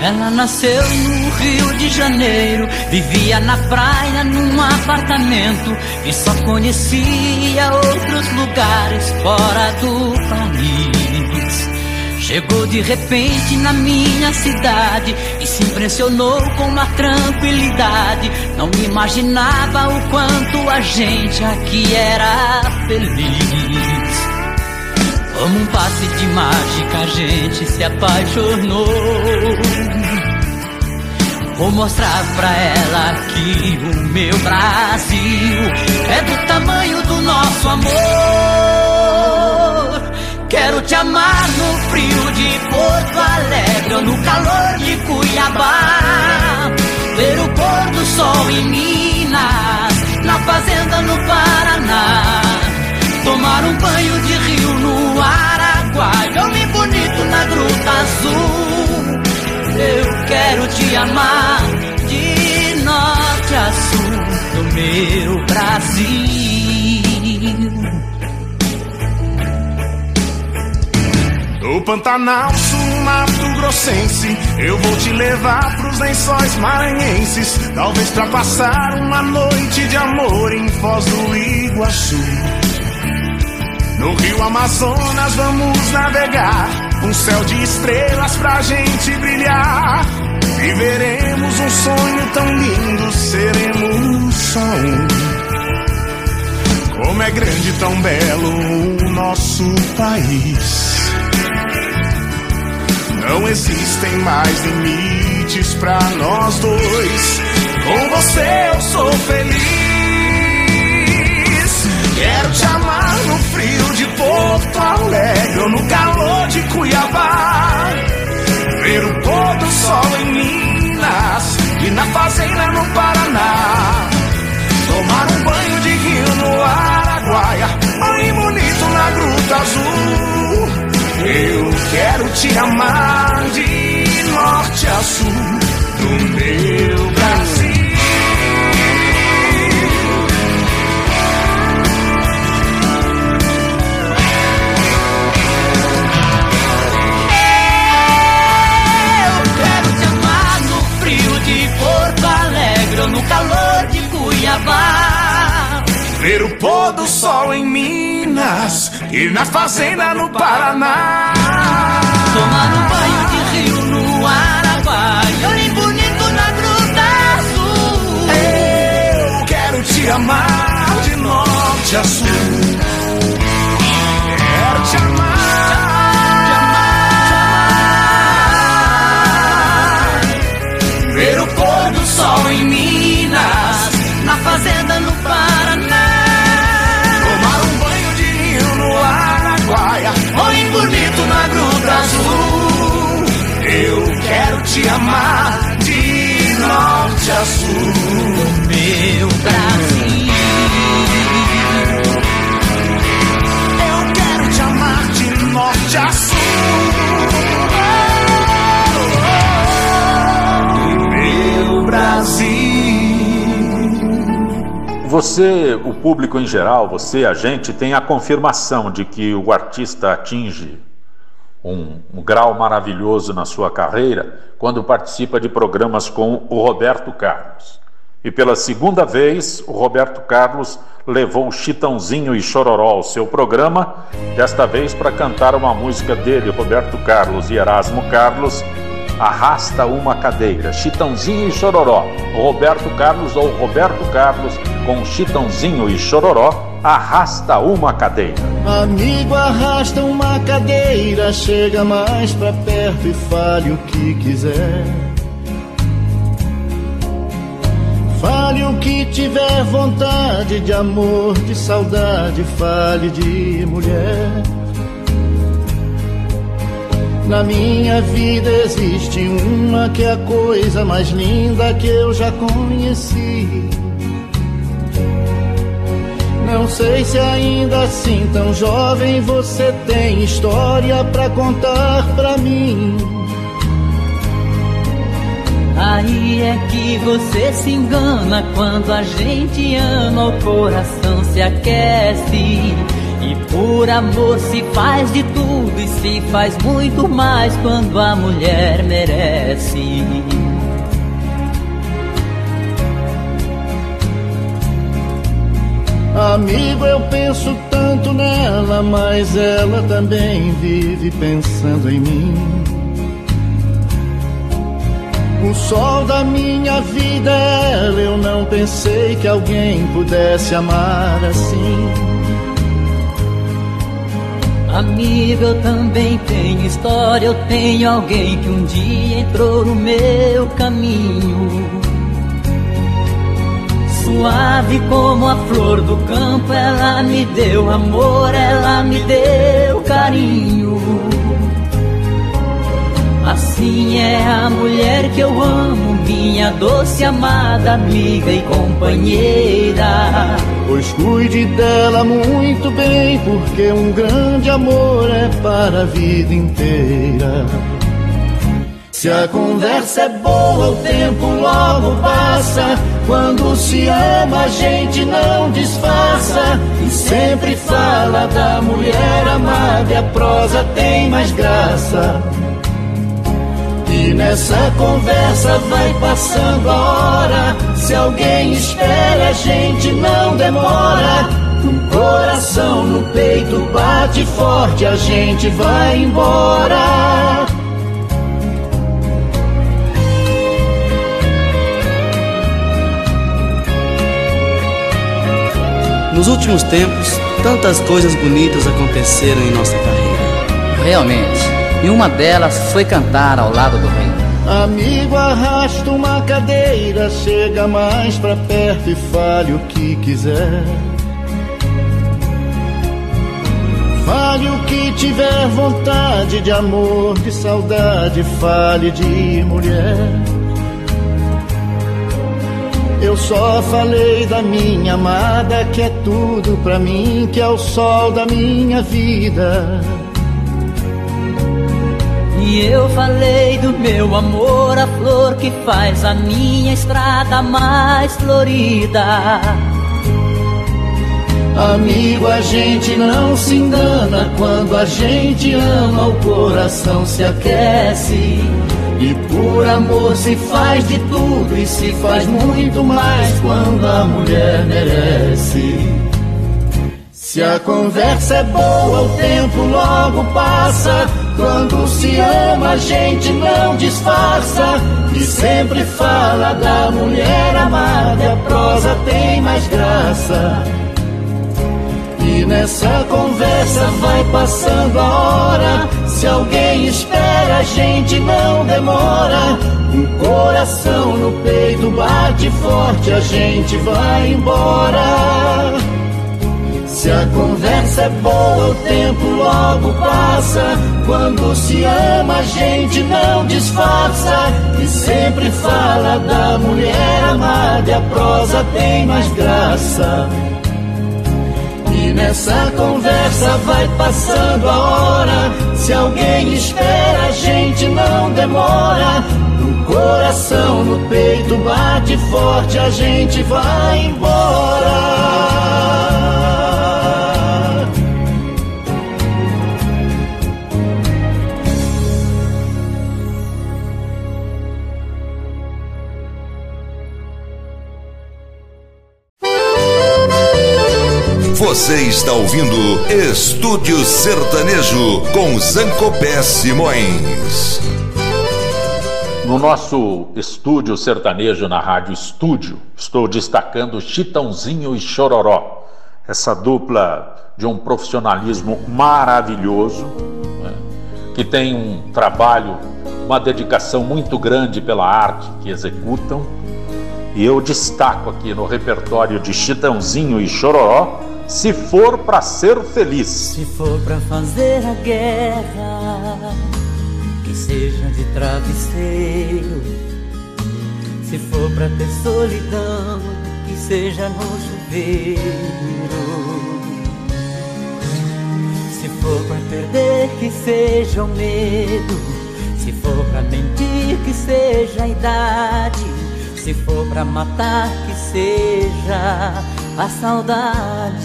Ela nasceu no Rio de Janeiro, vivia na praia num apartamento e só conhecia outros lugares fora do país. Chegou de repente na minha cidade e se impressionou com uma tranquilidade. Não imaginava o quanto a gente aqui era feliz. Como um passe de mágica a gente se apaixonou. Vou mostrar pra ela que o meu Brasil é do tamanho do nosso amor. Quero te amar no frio de Porto Alegre ou no calor de Cuiabá. Ver o pôr do sol em Minas, na fazenda no Paraná. Tomar um banho de rio no Araguaia, homem bonito na Gruta Azul. Eu quero te amar de norte a sul do meu Brasil. Do Pantanal Sul, Mato Grossense, eu vou te levar pros lençóis maranhenses. Talvez pra passar uma noite de amor em Foz do Iguaçu. No Rio Amazonas vamos navegar, um céu de estrelas pra gente brilhar. Viveremos um sonho tão lindo, seremos só um. Como é grande tão belo o nosso país. Não existem mais limites pra nós dois. Com você eu sou feliz. Quero te amar no frio de Porto Alegre ou no calor de Cuiabá. Ver o pôr do sol em Minas e na fazenda no Paraná. Tomar um banho de rio no Araguaia, banho bonito na Gruta Azul. Eu quero te amar de norte a sul do meu Brasil. No calor de Cuiabá. Ver o pôr do sol em Minas e na fazenda no Paraná. Tomar um banho de rio no Araguaia, olhem bonito na Gruta Azul. Eu quero te amar de norte a sul. Quero te amar. Ver o pôr do sol em Minas, na fazenda bonito na Gruta Azul. Eu quero te amar de norte a sul. Meu Brasil. Você, o público em geral, você, a gente, tem a confirmação de que o artista atinge um, um grau maravilhoso na sua carreira quando participa de programas com o Roberto Carlos. E pela segunda vez, o Roberto Carlos levou Chitãozinho e Chororó ao seu programa, desta vez para cantar uma música dele, Roberto Carlos e Erasmo Carlos, Arrasta uma cadeira, Chitãozinho e Chororó. Roberto Carlos ou Roberto Carlos com Chitãozinho e Chororó, Arrasta uma cadeira. Amigo, arrasta uma cadeira, chega mais pra perto e fale o que quiser. Fale o que tiver vontade de amor, de saudade, fale de mulher. Na minha vida existe uma que é a coisa mais linda que eu já conheci. Não sei se ainda assim tão jovem você tem história pra contar pra mim. Aí é que você se engana quando a gente ama, o coração se aquece. E por amor se faz de tudo e se faz muito mais quando a mulher merece. Amigo, eu penso tanto nela, mas ela também vive pensando em mim. O sol da minha vida, ela, eu não pensei que alguém pudesse amar assim. Amigo, eu também tenho história, eu tenho alguém que um dia entrou no meu caminho. Suave como a flor do campo, ela me deu amor, ela me deu carinho. Assim é a mulher que eu amo, minha doce amada amiga e companheira. Pois cuide dela muito bem, porque um grande amor é para a vida inteira. Se a conversa é boa, o tempo logo passa. Quando se ama, a gente não disfarça. E sempre fala da mulher amada, e a prosa tem mais graça. Nessa conversa vai passando a hora. Se alguém espera, a gente não demora. Um coração no peito bate forte, a gente vai embora. Nos últimos tempos, tantas coisas bonitas aconteceram em nossa carreira. Realmente. E uma delas foi cantar ao lado do rei. Amigo, arrasta uma cadeira, chega mais pra perto e fale o que quiser. Fale o que tiver vontade de amor, de saudade, fale de mulher. Eu só falei da minha amada, que é tudo pra mim, que é o sol da minha vida. E eu falei do meu amor, a flor que faz a minha estrada mais florida. Amigo, a gente não se engana quando a gente ama, o coração se aquece. E por amor se faz de tudo e se faz muito mais quando a mulher merece. Se a conversa é boa, o tempo logo passa. Quando se ama, a gente não disfarça. E sempre fala da mulher amada, a prosa tem mais graça. E nessa conversa vai passando a hora. Se alguém espera, a gente não demora. Um coração no peito bate forte, a gente vai embora. Se a conversa é boa, o tempo logo passa. Quando se ama, a gente não disfarça. E sempre fala da mulher amada, e a prosa tem mais graça. E nessa conversa vai passando a hora. Se alguém espera, a gente não demora. O coração no peito bate forte, a gente vai embora. Você está ouvindo Estúdio Sertanejo com Zancopé Simões. No nosso estúdio sertanejo na Rádio Estúdio, estou destacando Chitãozinho e Chororó. Essa dupla de um profissionalismo maravilhoso, né, que tem um trabalho, uma dedicação muito grande pela arte que executam. E eu destaco aqui no repertório de Chitãozinho e Chororó se for para ser feliz. Se for para fazer a guerra, que seja de travesseiro. Se for para ter solidão, que seja no viveiro. Se for pra perder, que seja o medo. Se for pra mentir, que seja a idade. Se for pra matar, que seja a saudade.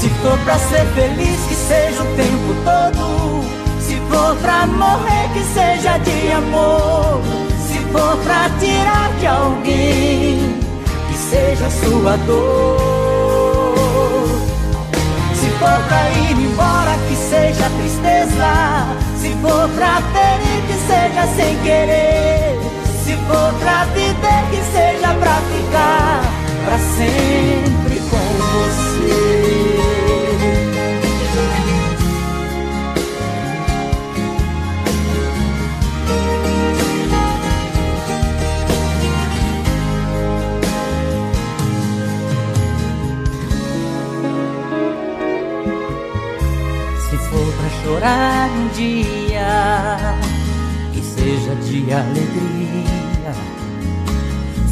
Se for pra ser feliz, que seja o tempo todo. Se for pra morrer, que seja de amor. Se for pra tirar de alguém, que seja sua dor. Se for pra ir embora, que seja tristeza. Se for pra ferir, que seja sem querer. Se for pra viver, que seja pra ficar pra sempre com você. Se for pra chorar um dia, seja de alegria.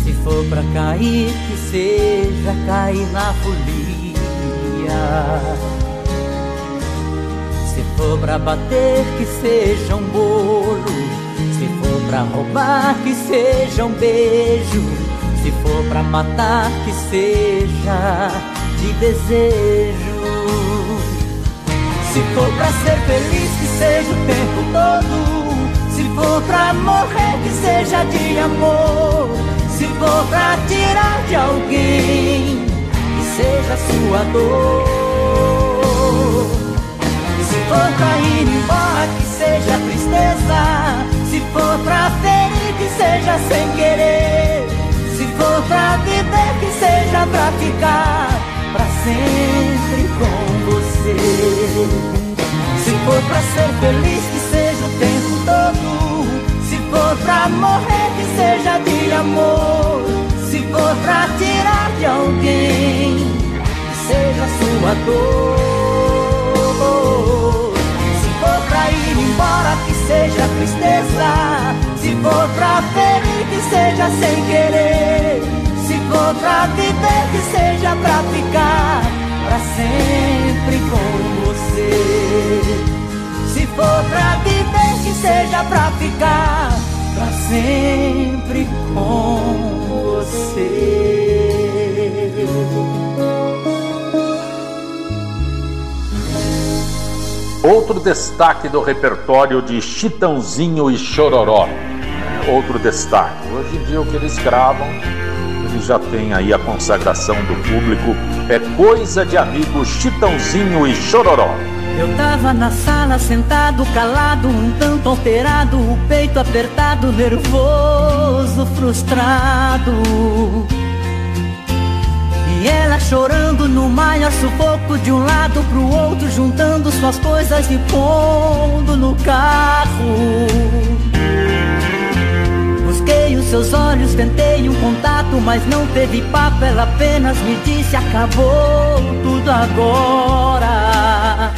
Se for pra cair, que seja cair na folia. Se for pra bater, que seja um bolo. Se for pra roubar, que seja um beijo. Se for pra matar, que seja de desejo. Se for pra ser feliz, que seja o tempo todo. Pra morrer, que seja de amor. Se for pra tirar de alguém, que seja sua dor. Se for pra ir embora, que seja tristeza. Se for pra ferir, que seja sem querer. Se for pra viver, que seja pra ficar pra sempre com você. Se for pra ser feliz, que seja o tempo todo. For pra morrer, que seja de amor. Se for pra tirar de alguém, que seja sua dor. Se for pra ir embora, que seja tristeza. Se for pra ferir, que seja sem querer. Se for pra viver, que seja pra ficar pra sempre com você. For pra viver, que seja pra ficar pra sempre com você. Outro destaque do repertório de Chitãozinho e Chororó. Outro destaque. Hoje em dia o que eles gravam, eles já têm aí a consagração do público. É coisa de amigo Chitãozinho e Chororó. Eu tava na sala sentado, calado, um tanto alterado, o peito apertado, nervoso, frustrado. E ela chorando no maior sufoco de um lado pro outro, juntando suas coisas e pondo no carro. Seus olhos, tentei um contato, mas não teve papo. Ela apenas me disse: acabou tudo agora.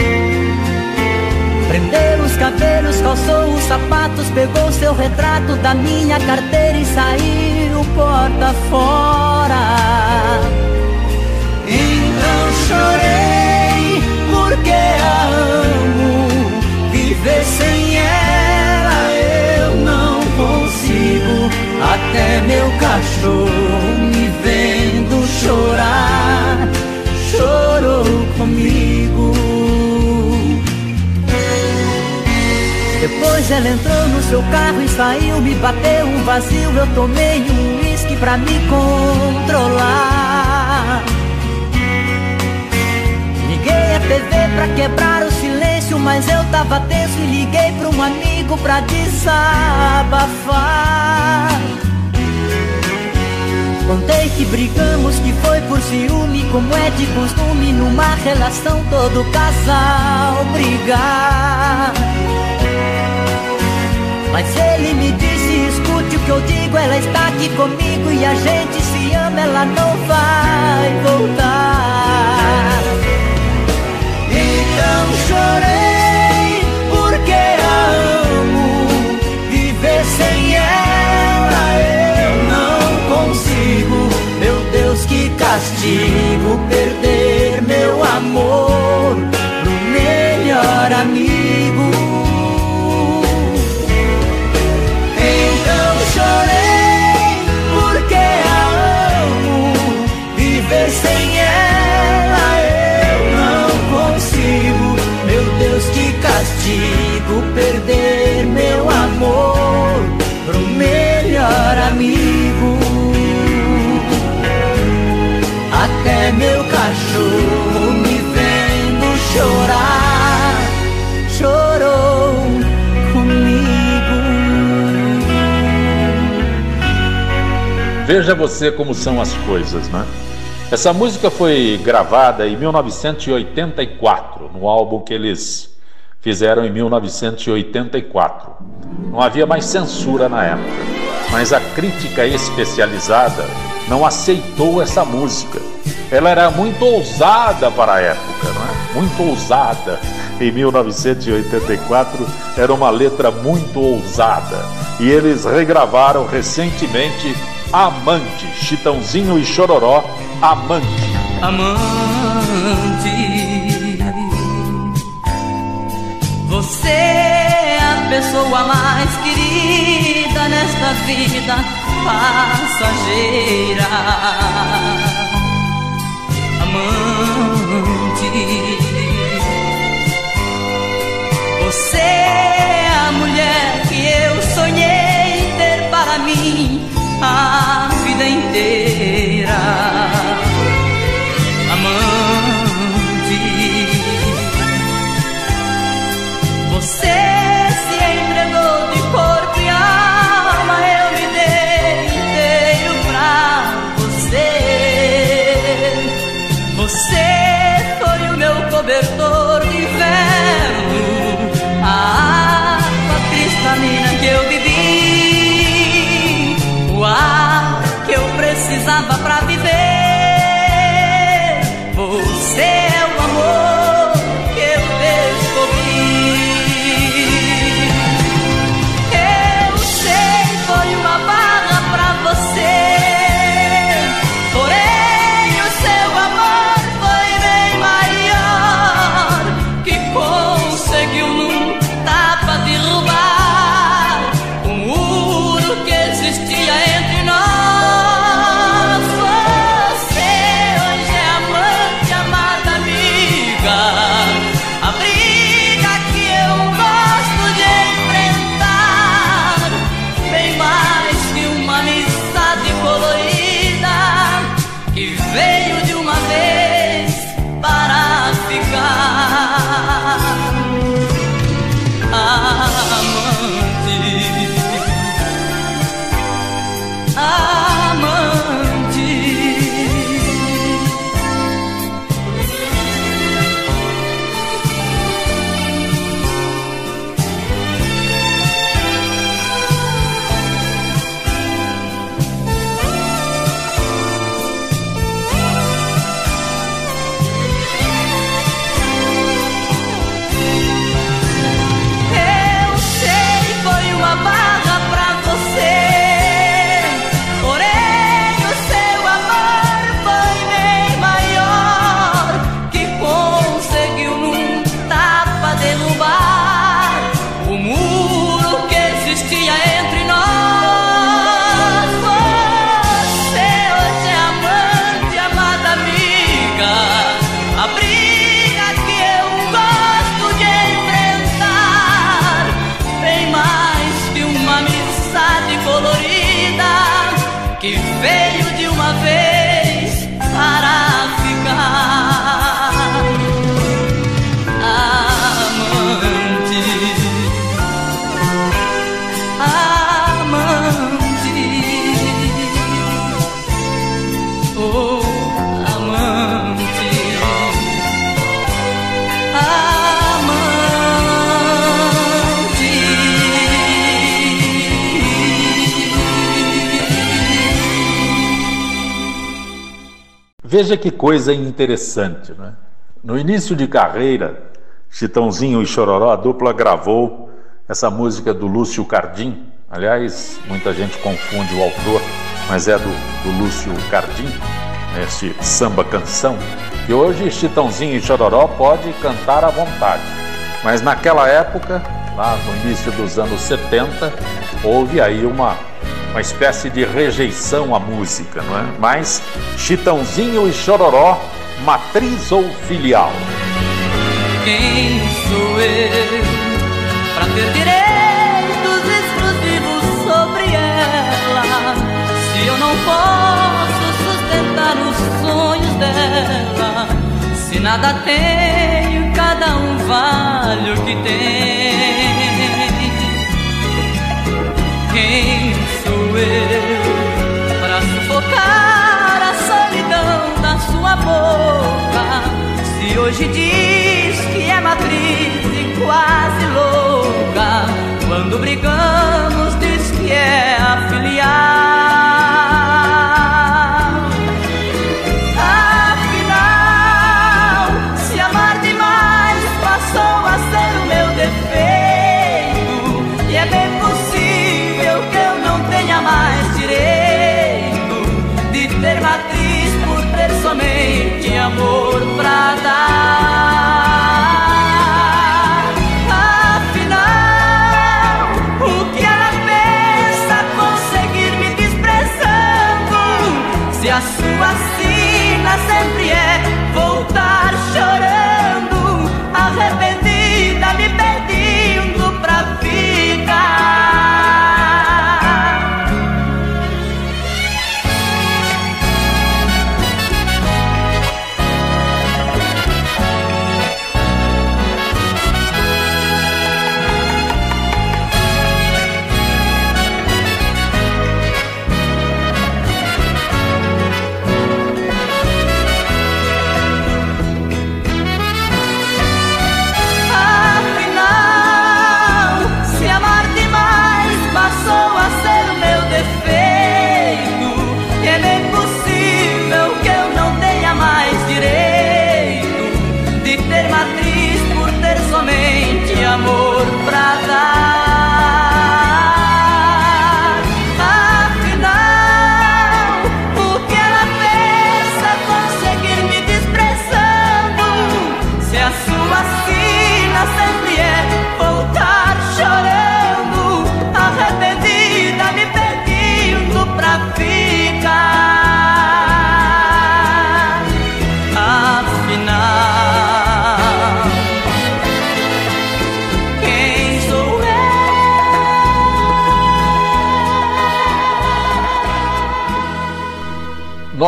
Prendeu os cabelos, calçou os sapatos, pegou seu retrato da minha carteira e saiu porta fora. Então chorei porque a amo, viver sem ela Até meu cachorro me vendo chorar, chorou comigo. Depois ela entrou no seu carro e saiu, me bateu um vazio. Eu tomei um uísque pra me controlar. Liguei a TV pra quebrar o mas eu tava tenso e liguei pra um amigo pra desabafar. Contei que brigamos, que foi por ciúme, como é de costume numa relação todo casal brigar. Mas ele me disse, escute o que eu digo, ela está aqui comigo e a gente se ama, ela não vai voltar. Veja você como são as coisas, né? Essa música foi gravada em 1984, no álbum que eles fizeram em 1984. Não havia mais censura na época, mas a crítica especializada não aceitou essa música. Ela era muito ousada para a época, não é? Muito ousada. Em 1984 era uma letra muito ousada e eles regravaram recentemente Amante, Chitãozinho e Chororó, Amante. Amante, você é a pessoa mais querida nesta vida passageira. Amante, você é a mulher que eu sonhei ter para mim a vida inteira. Veja que coisa interessante, né? No início de carreira, Chitãozinho e Chororó, a dupla gravou essa música do Lúcio Cardim. Aliás, muita gente confunde o autor, mas é do, do Lúcio Cardim. esse samba canção, que hoje Chitãozinho e Chororó pode cantar à vontade. Mas naquela época, lá no início dos anos 70, houve aí uma, uma espécie de rejeição à música, não é? Mas Chitãozinho e Chororó, matriz ou filial? Quem sou eu para ter direitos exclusivos sobre ela? Se eu não posso sustentar os sonhos dela, se nada tenho, cada um vale o que tem. Quem eu para sufocar a solidão da sua boca? Se hoje diz que é matriz e quase louca, quando brigamos diz que é a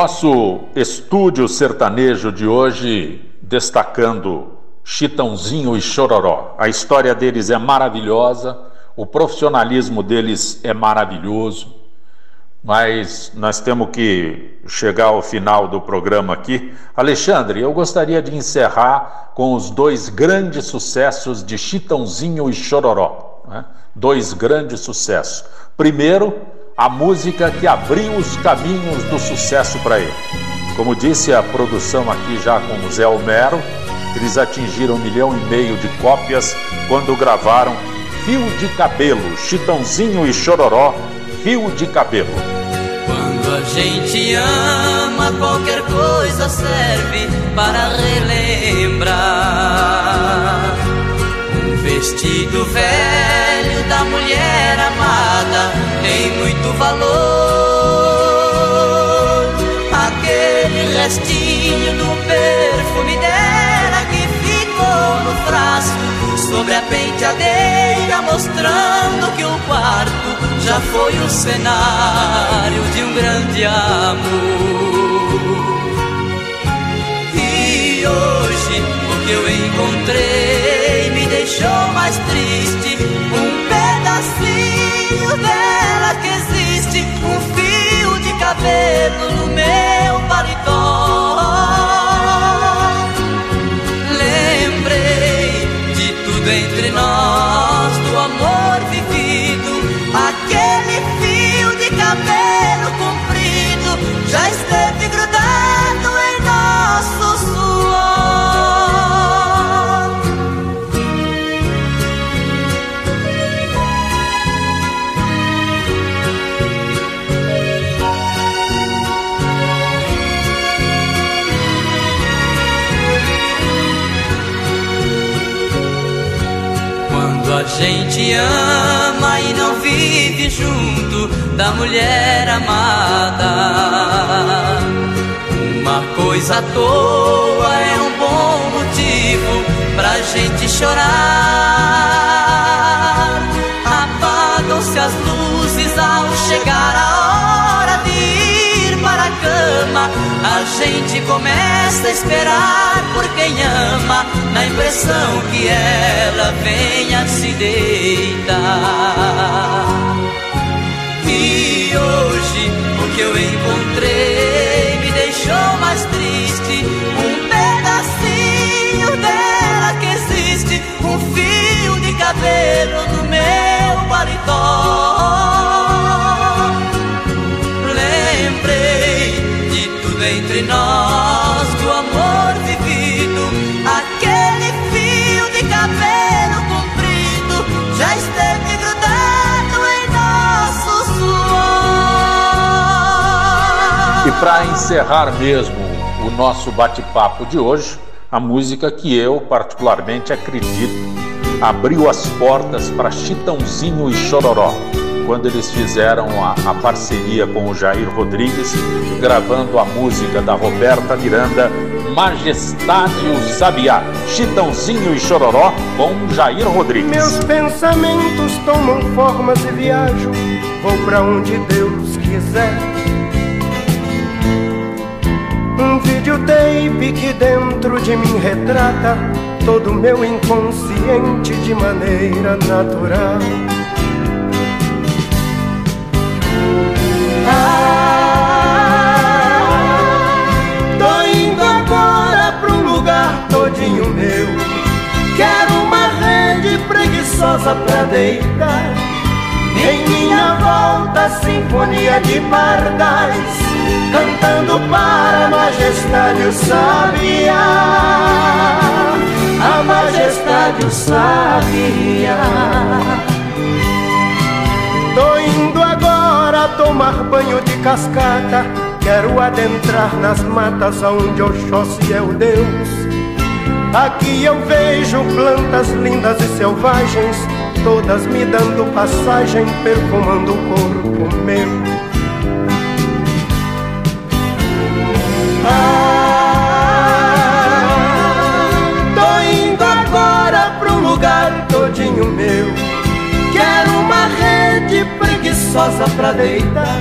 Nosso estúdio sertanejo de hoje destacando Chitãozinho e Chororó. A história deles é maravilhosa, o profissionalismo deles é maravilhoso, mas nós temos que chegar ao final do programa aqui. Alexandre, eu gostaria de encerrar com os dois grandes sucessos de Chitãozinho e Chororó. né? Dois grandes sucessos. Primeiro, a música que abriu os caminhos do sucesso para ele. Como disse a produção aqui já com o Zé Homero, eles atingiram um milhão e meio de cópias quando gravaram Fio de Cabelo, Chitãozinho e Chororó, Fio de Cabelo. Quando a gente ama, qualquer coisa serve para relembrar. Um vestido velho da mulher amada tem muito valor. Aquele restinho do perfume dela que ficou no frasco sobre a penteadeira, mostrando que o quarto já foi o cenário de um grande amor. E hoje o que eu encontrei me deixou mais triste. Um pedacinho dela um fio de cabelo no meu paletó. Lembrei de tudo entre nós, do amor vivido, aquele fio de cabelo gente ama e não vive junto da mulher amada. Uma coisa à toa é um bom motivo pra gente chorar. Apagam-se as luzes ao chegar a a gente começa a esperar por quem ama, na impressão que ela venha se deitar. E hoje o que eu encontrei me deixou mais triste. Um pedacinho dela que existe, um fio de cabelo no meu paletó. Nós, do amor aquele fio de cabelo comprido já esteve grudado em nosso suor. E para encerrar mesmo o nosso bate-papo de hoje, a música que eu particularmente acredito abriu as portas para Chitãozinho e Chororó, quando eles fizeram a, a parceria com o Jair Rodrigues, gravando a música da Roberta Miranda, Majestade o Sabiá. Chitãozinho e Chororó com Jair Rodrigues. Meus pensamentos tomam formas e viajo, vou pra onde Deus quiser. Um videotape que dentro de mim retrata todo meu inconsciente de maneira natural. Pra deitar. Em minha volta, sinfonia de pardais, cantando para a majestade o sabiá. A majestade o sabiá. Tô indo agora tomar banho de cascata. Quero adentrar nas matas onde Oxóssi é o Deus. Aqui eu vejo plantas lindas e selvagens, todas me dando passagem, perfumando o corpo meu. Ah, tô indo agora pra um lugar todinho meu. Quero uma rede preguiçosa pra deitar.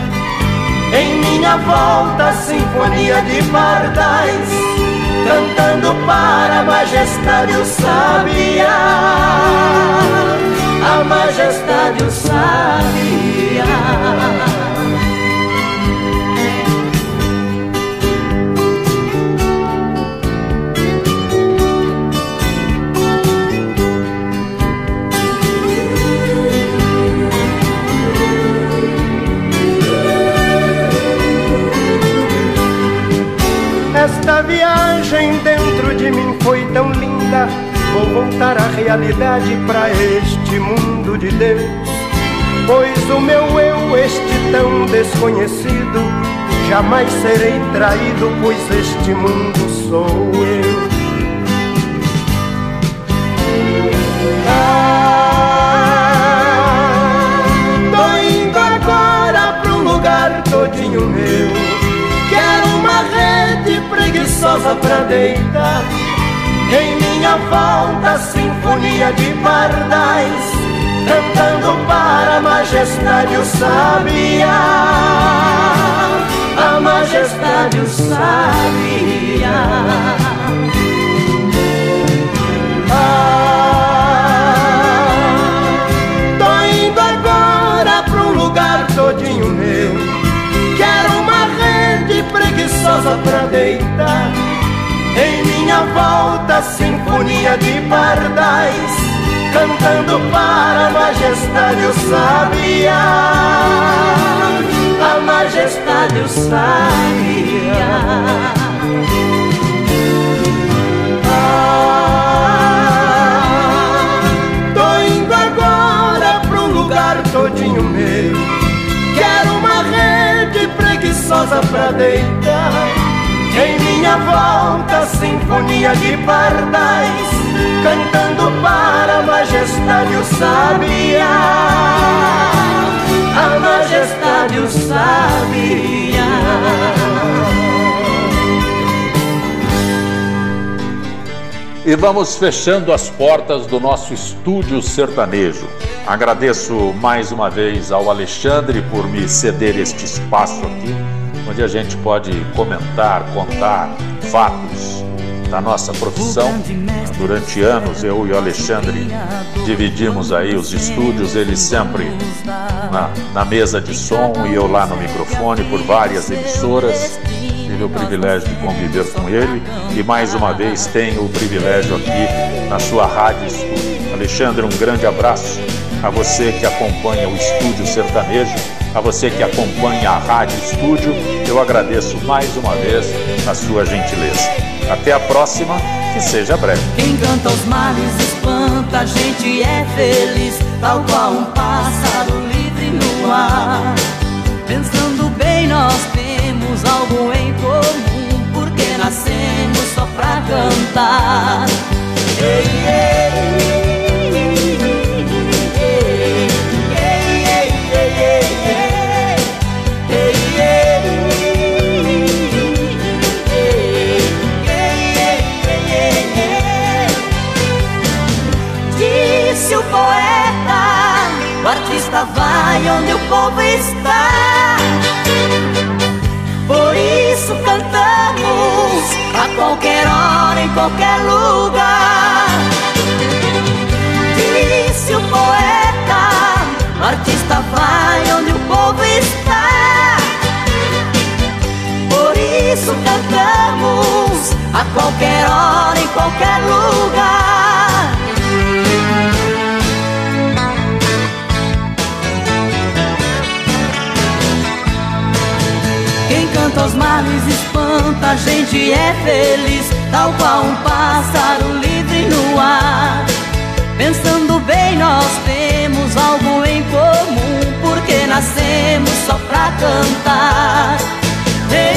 Em minha volta, sinfonia de pardais, cantando para a majestade o sabiá. A majestade o sabiá. Esta viagem dentro de mim foi tão linda. Vou voltar à realidade para este mundo de Deus. Pois o meu eu, este tão desconhecido, jamais serei traído, pois este mundo sou eu. Ah, tô indo agora pra um lugar todinho meu. Quero uma rede preguiçosa pra deitar. Em minha volta, sinfonia de pardais, cantando para a majestade o sabiá. A majestade o sabiá. Ah, tô indo agora pra um lugar todinho meu. Quero uma rede preguiçosa pra deitar. Minha volta, sinfonia de pardais, cantando para a majestade o sabiá. A majestade o sabiá. Ah, tô indo agora um lugar todinho meu. Quero uma rede preguiçosa pra deitar. Em minha volta, sinfonia de pardais, cantando para a majestade o sabiá, a majestade o sabiá. E vamos fechando as portas do nosso estúdio sertanejo. Agradeço mais uma vez ao Alexandre por me ceder este espaço aqui, onde a gente pode comentar, contar fatos da nossa profissão. Durante anos, eu e o Alexandre dividimos aí os estúdios, ele sempre na, na mesa de som e eu lá no microfone por várias emissoras tive o privilégio de conviver com ele e mais uma vez tenho o privilégio aqui na sua rádio estúdio. Alexandre, um grande abraço a você que acompanha o Estúdio Sertanejo, a você que acompanha a Rádio Estúdio. Eu agradeço mais uma vez a sua gentileza. Até a próxima, que seja breve. Quem canta os males espanta, a gente é feliz, tal qual um pássaro livre no ar. Pensando bem, nós temos algo em comum, porque nascemos só pra cantar. Ei, ei, vai onde o povo está. Por isso cantamos a qualquer hora, em qualquer lugar. Disse o poeta, o artista vai onde o povo está. Por isso cantamos a qualquer hora, em qualquer lugar. Quem canta os males espanta, a gente é feliz, tal qual um pássaro livre no ar. Pensando bem, nós temos algo em comum, porque nascemos só pra cantar. Ei,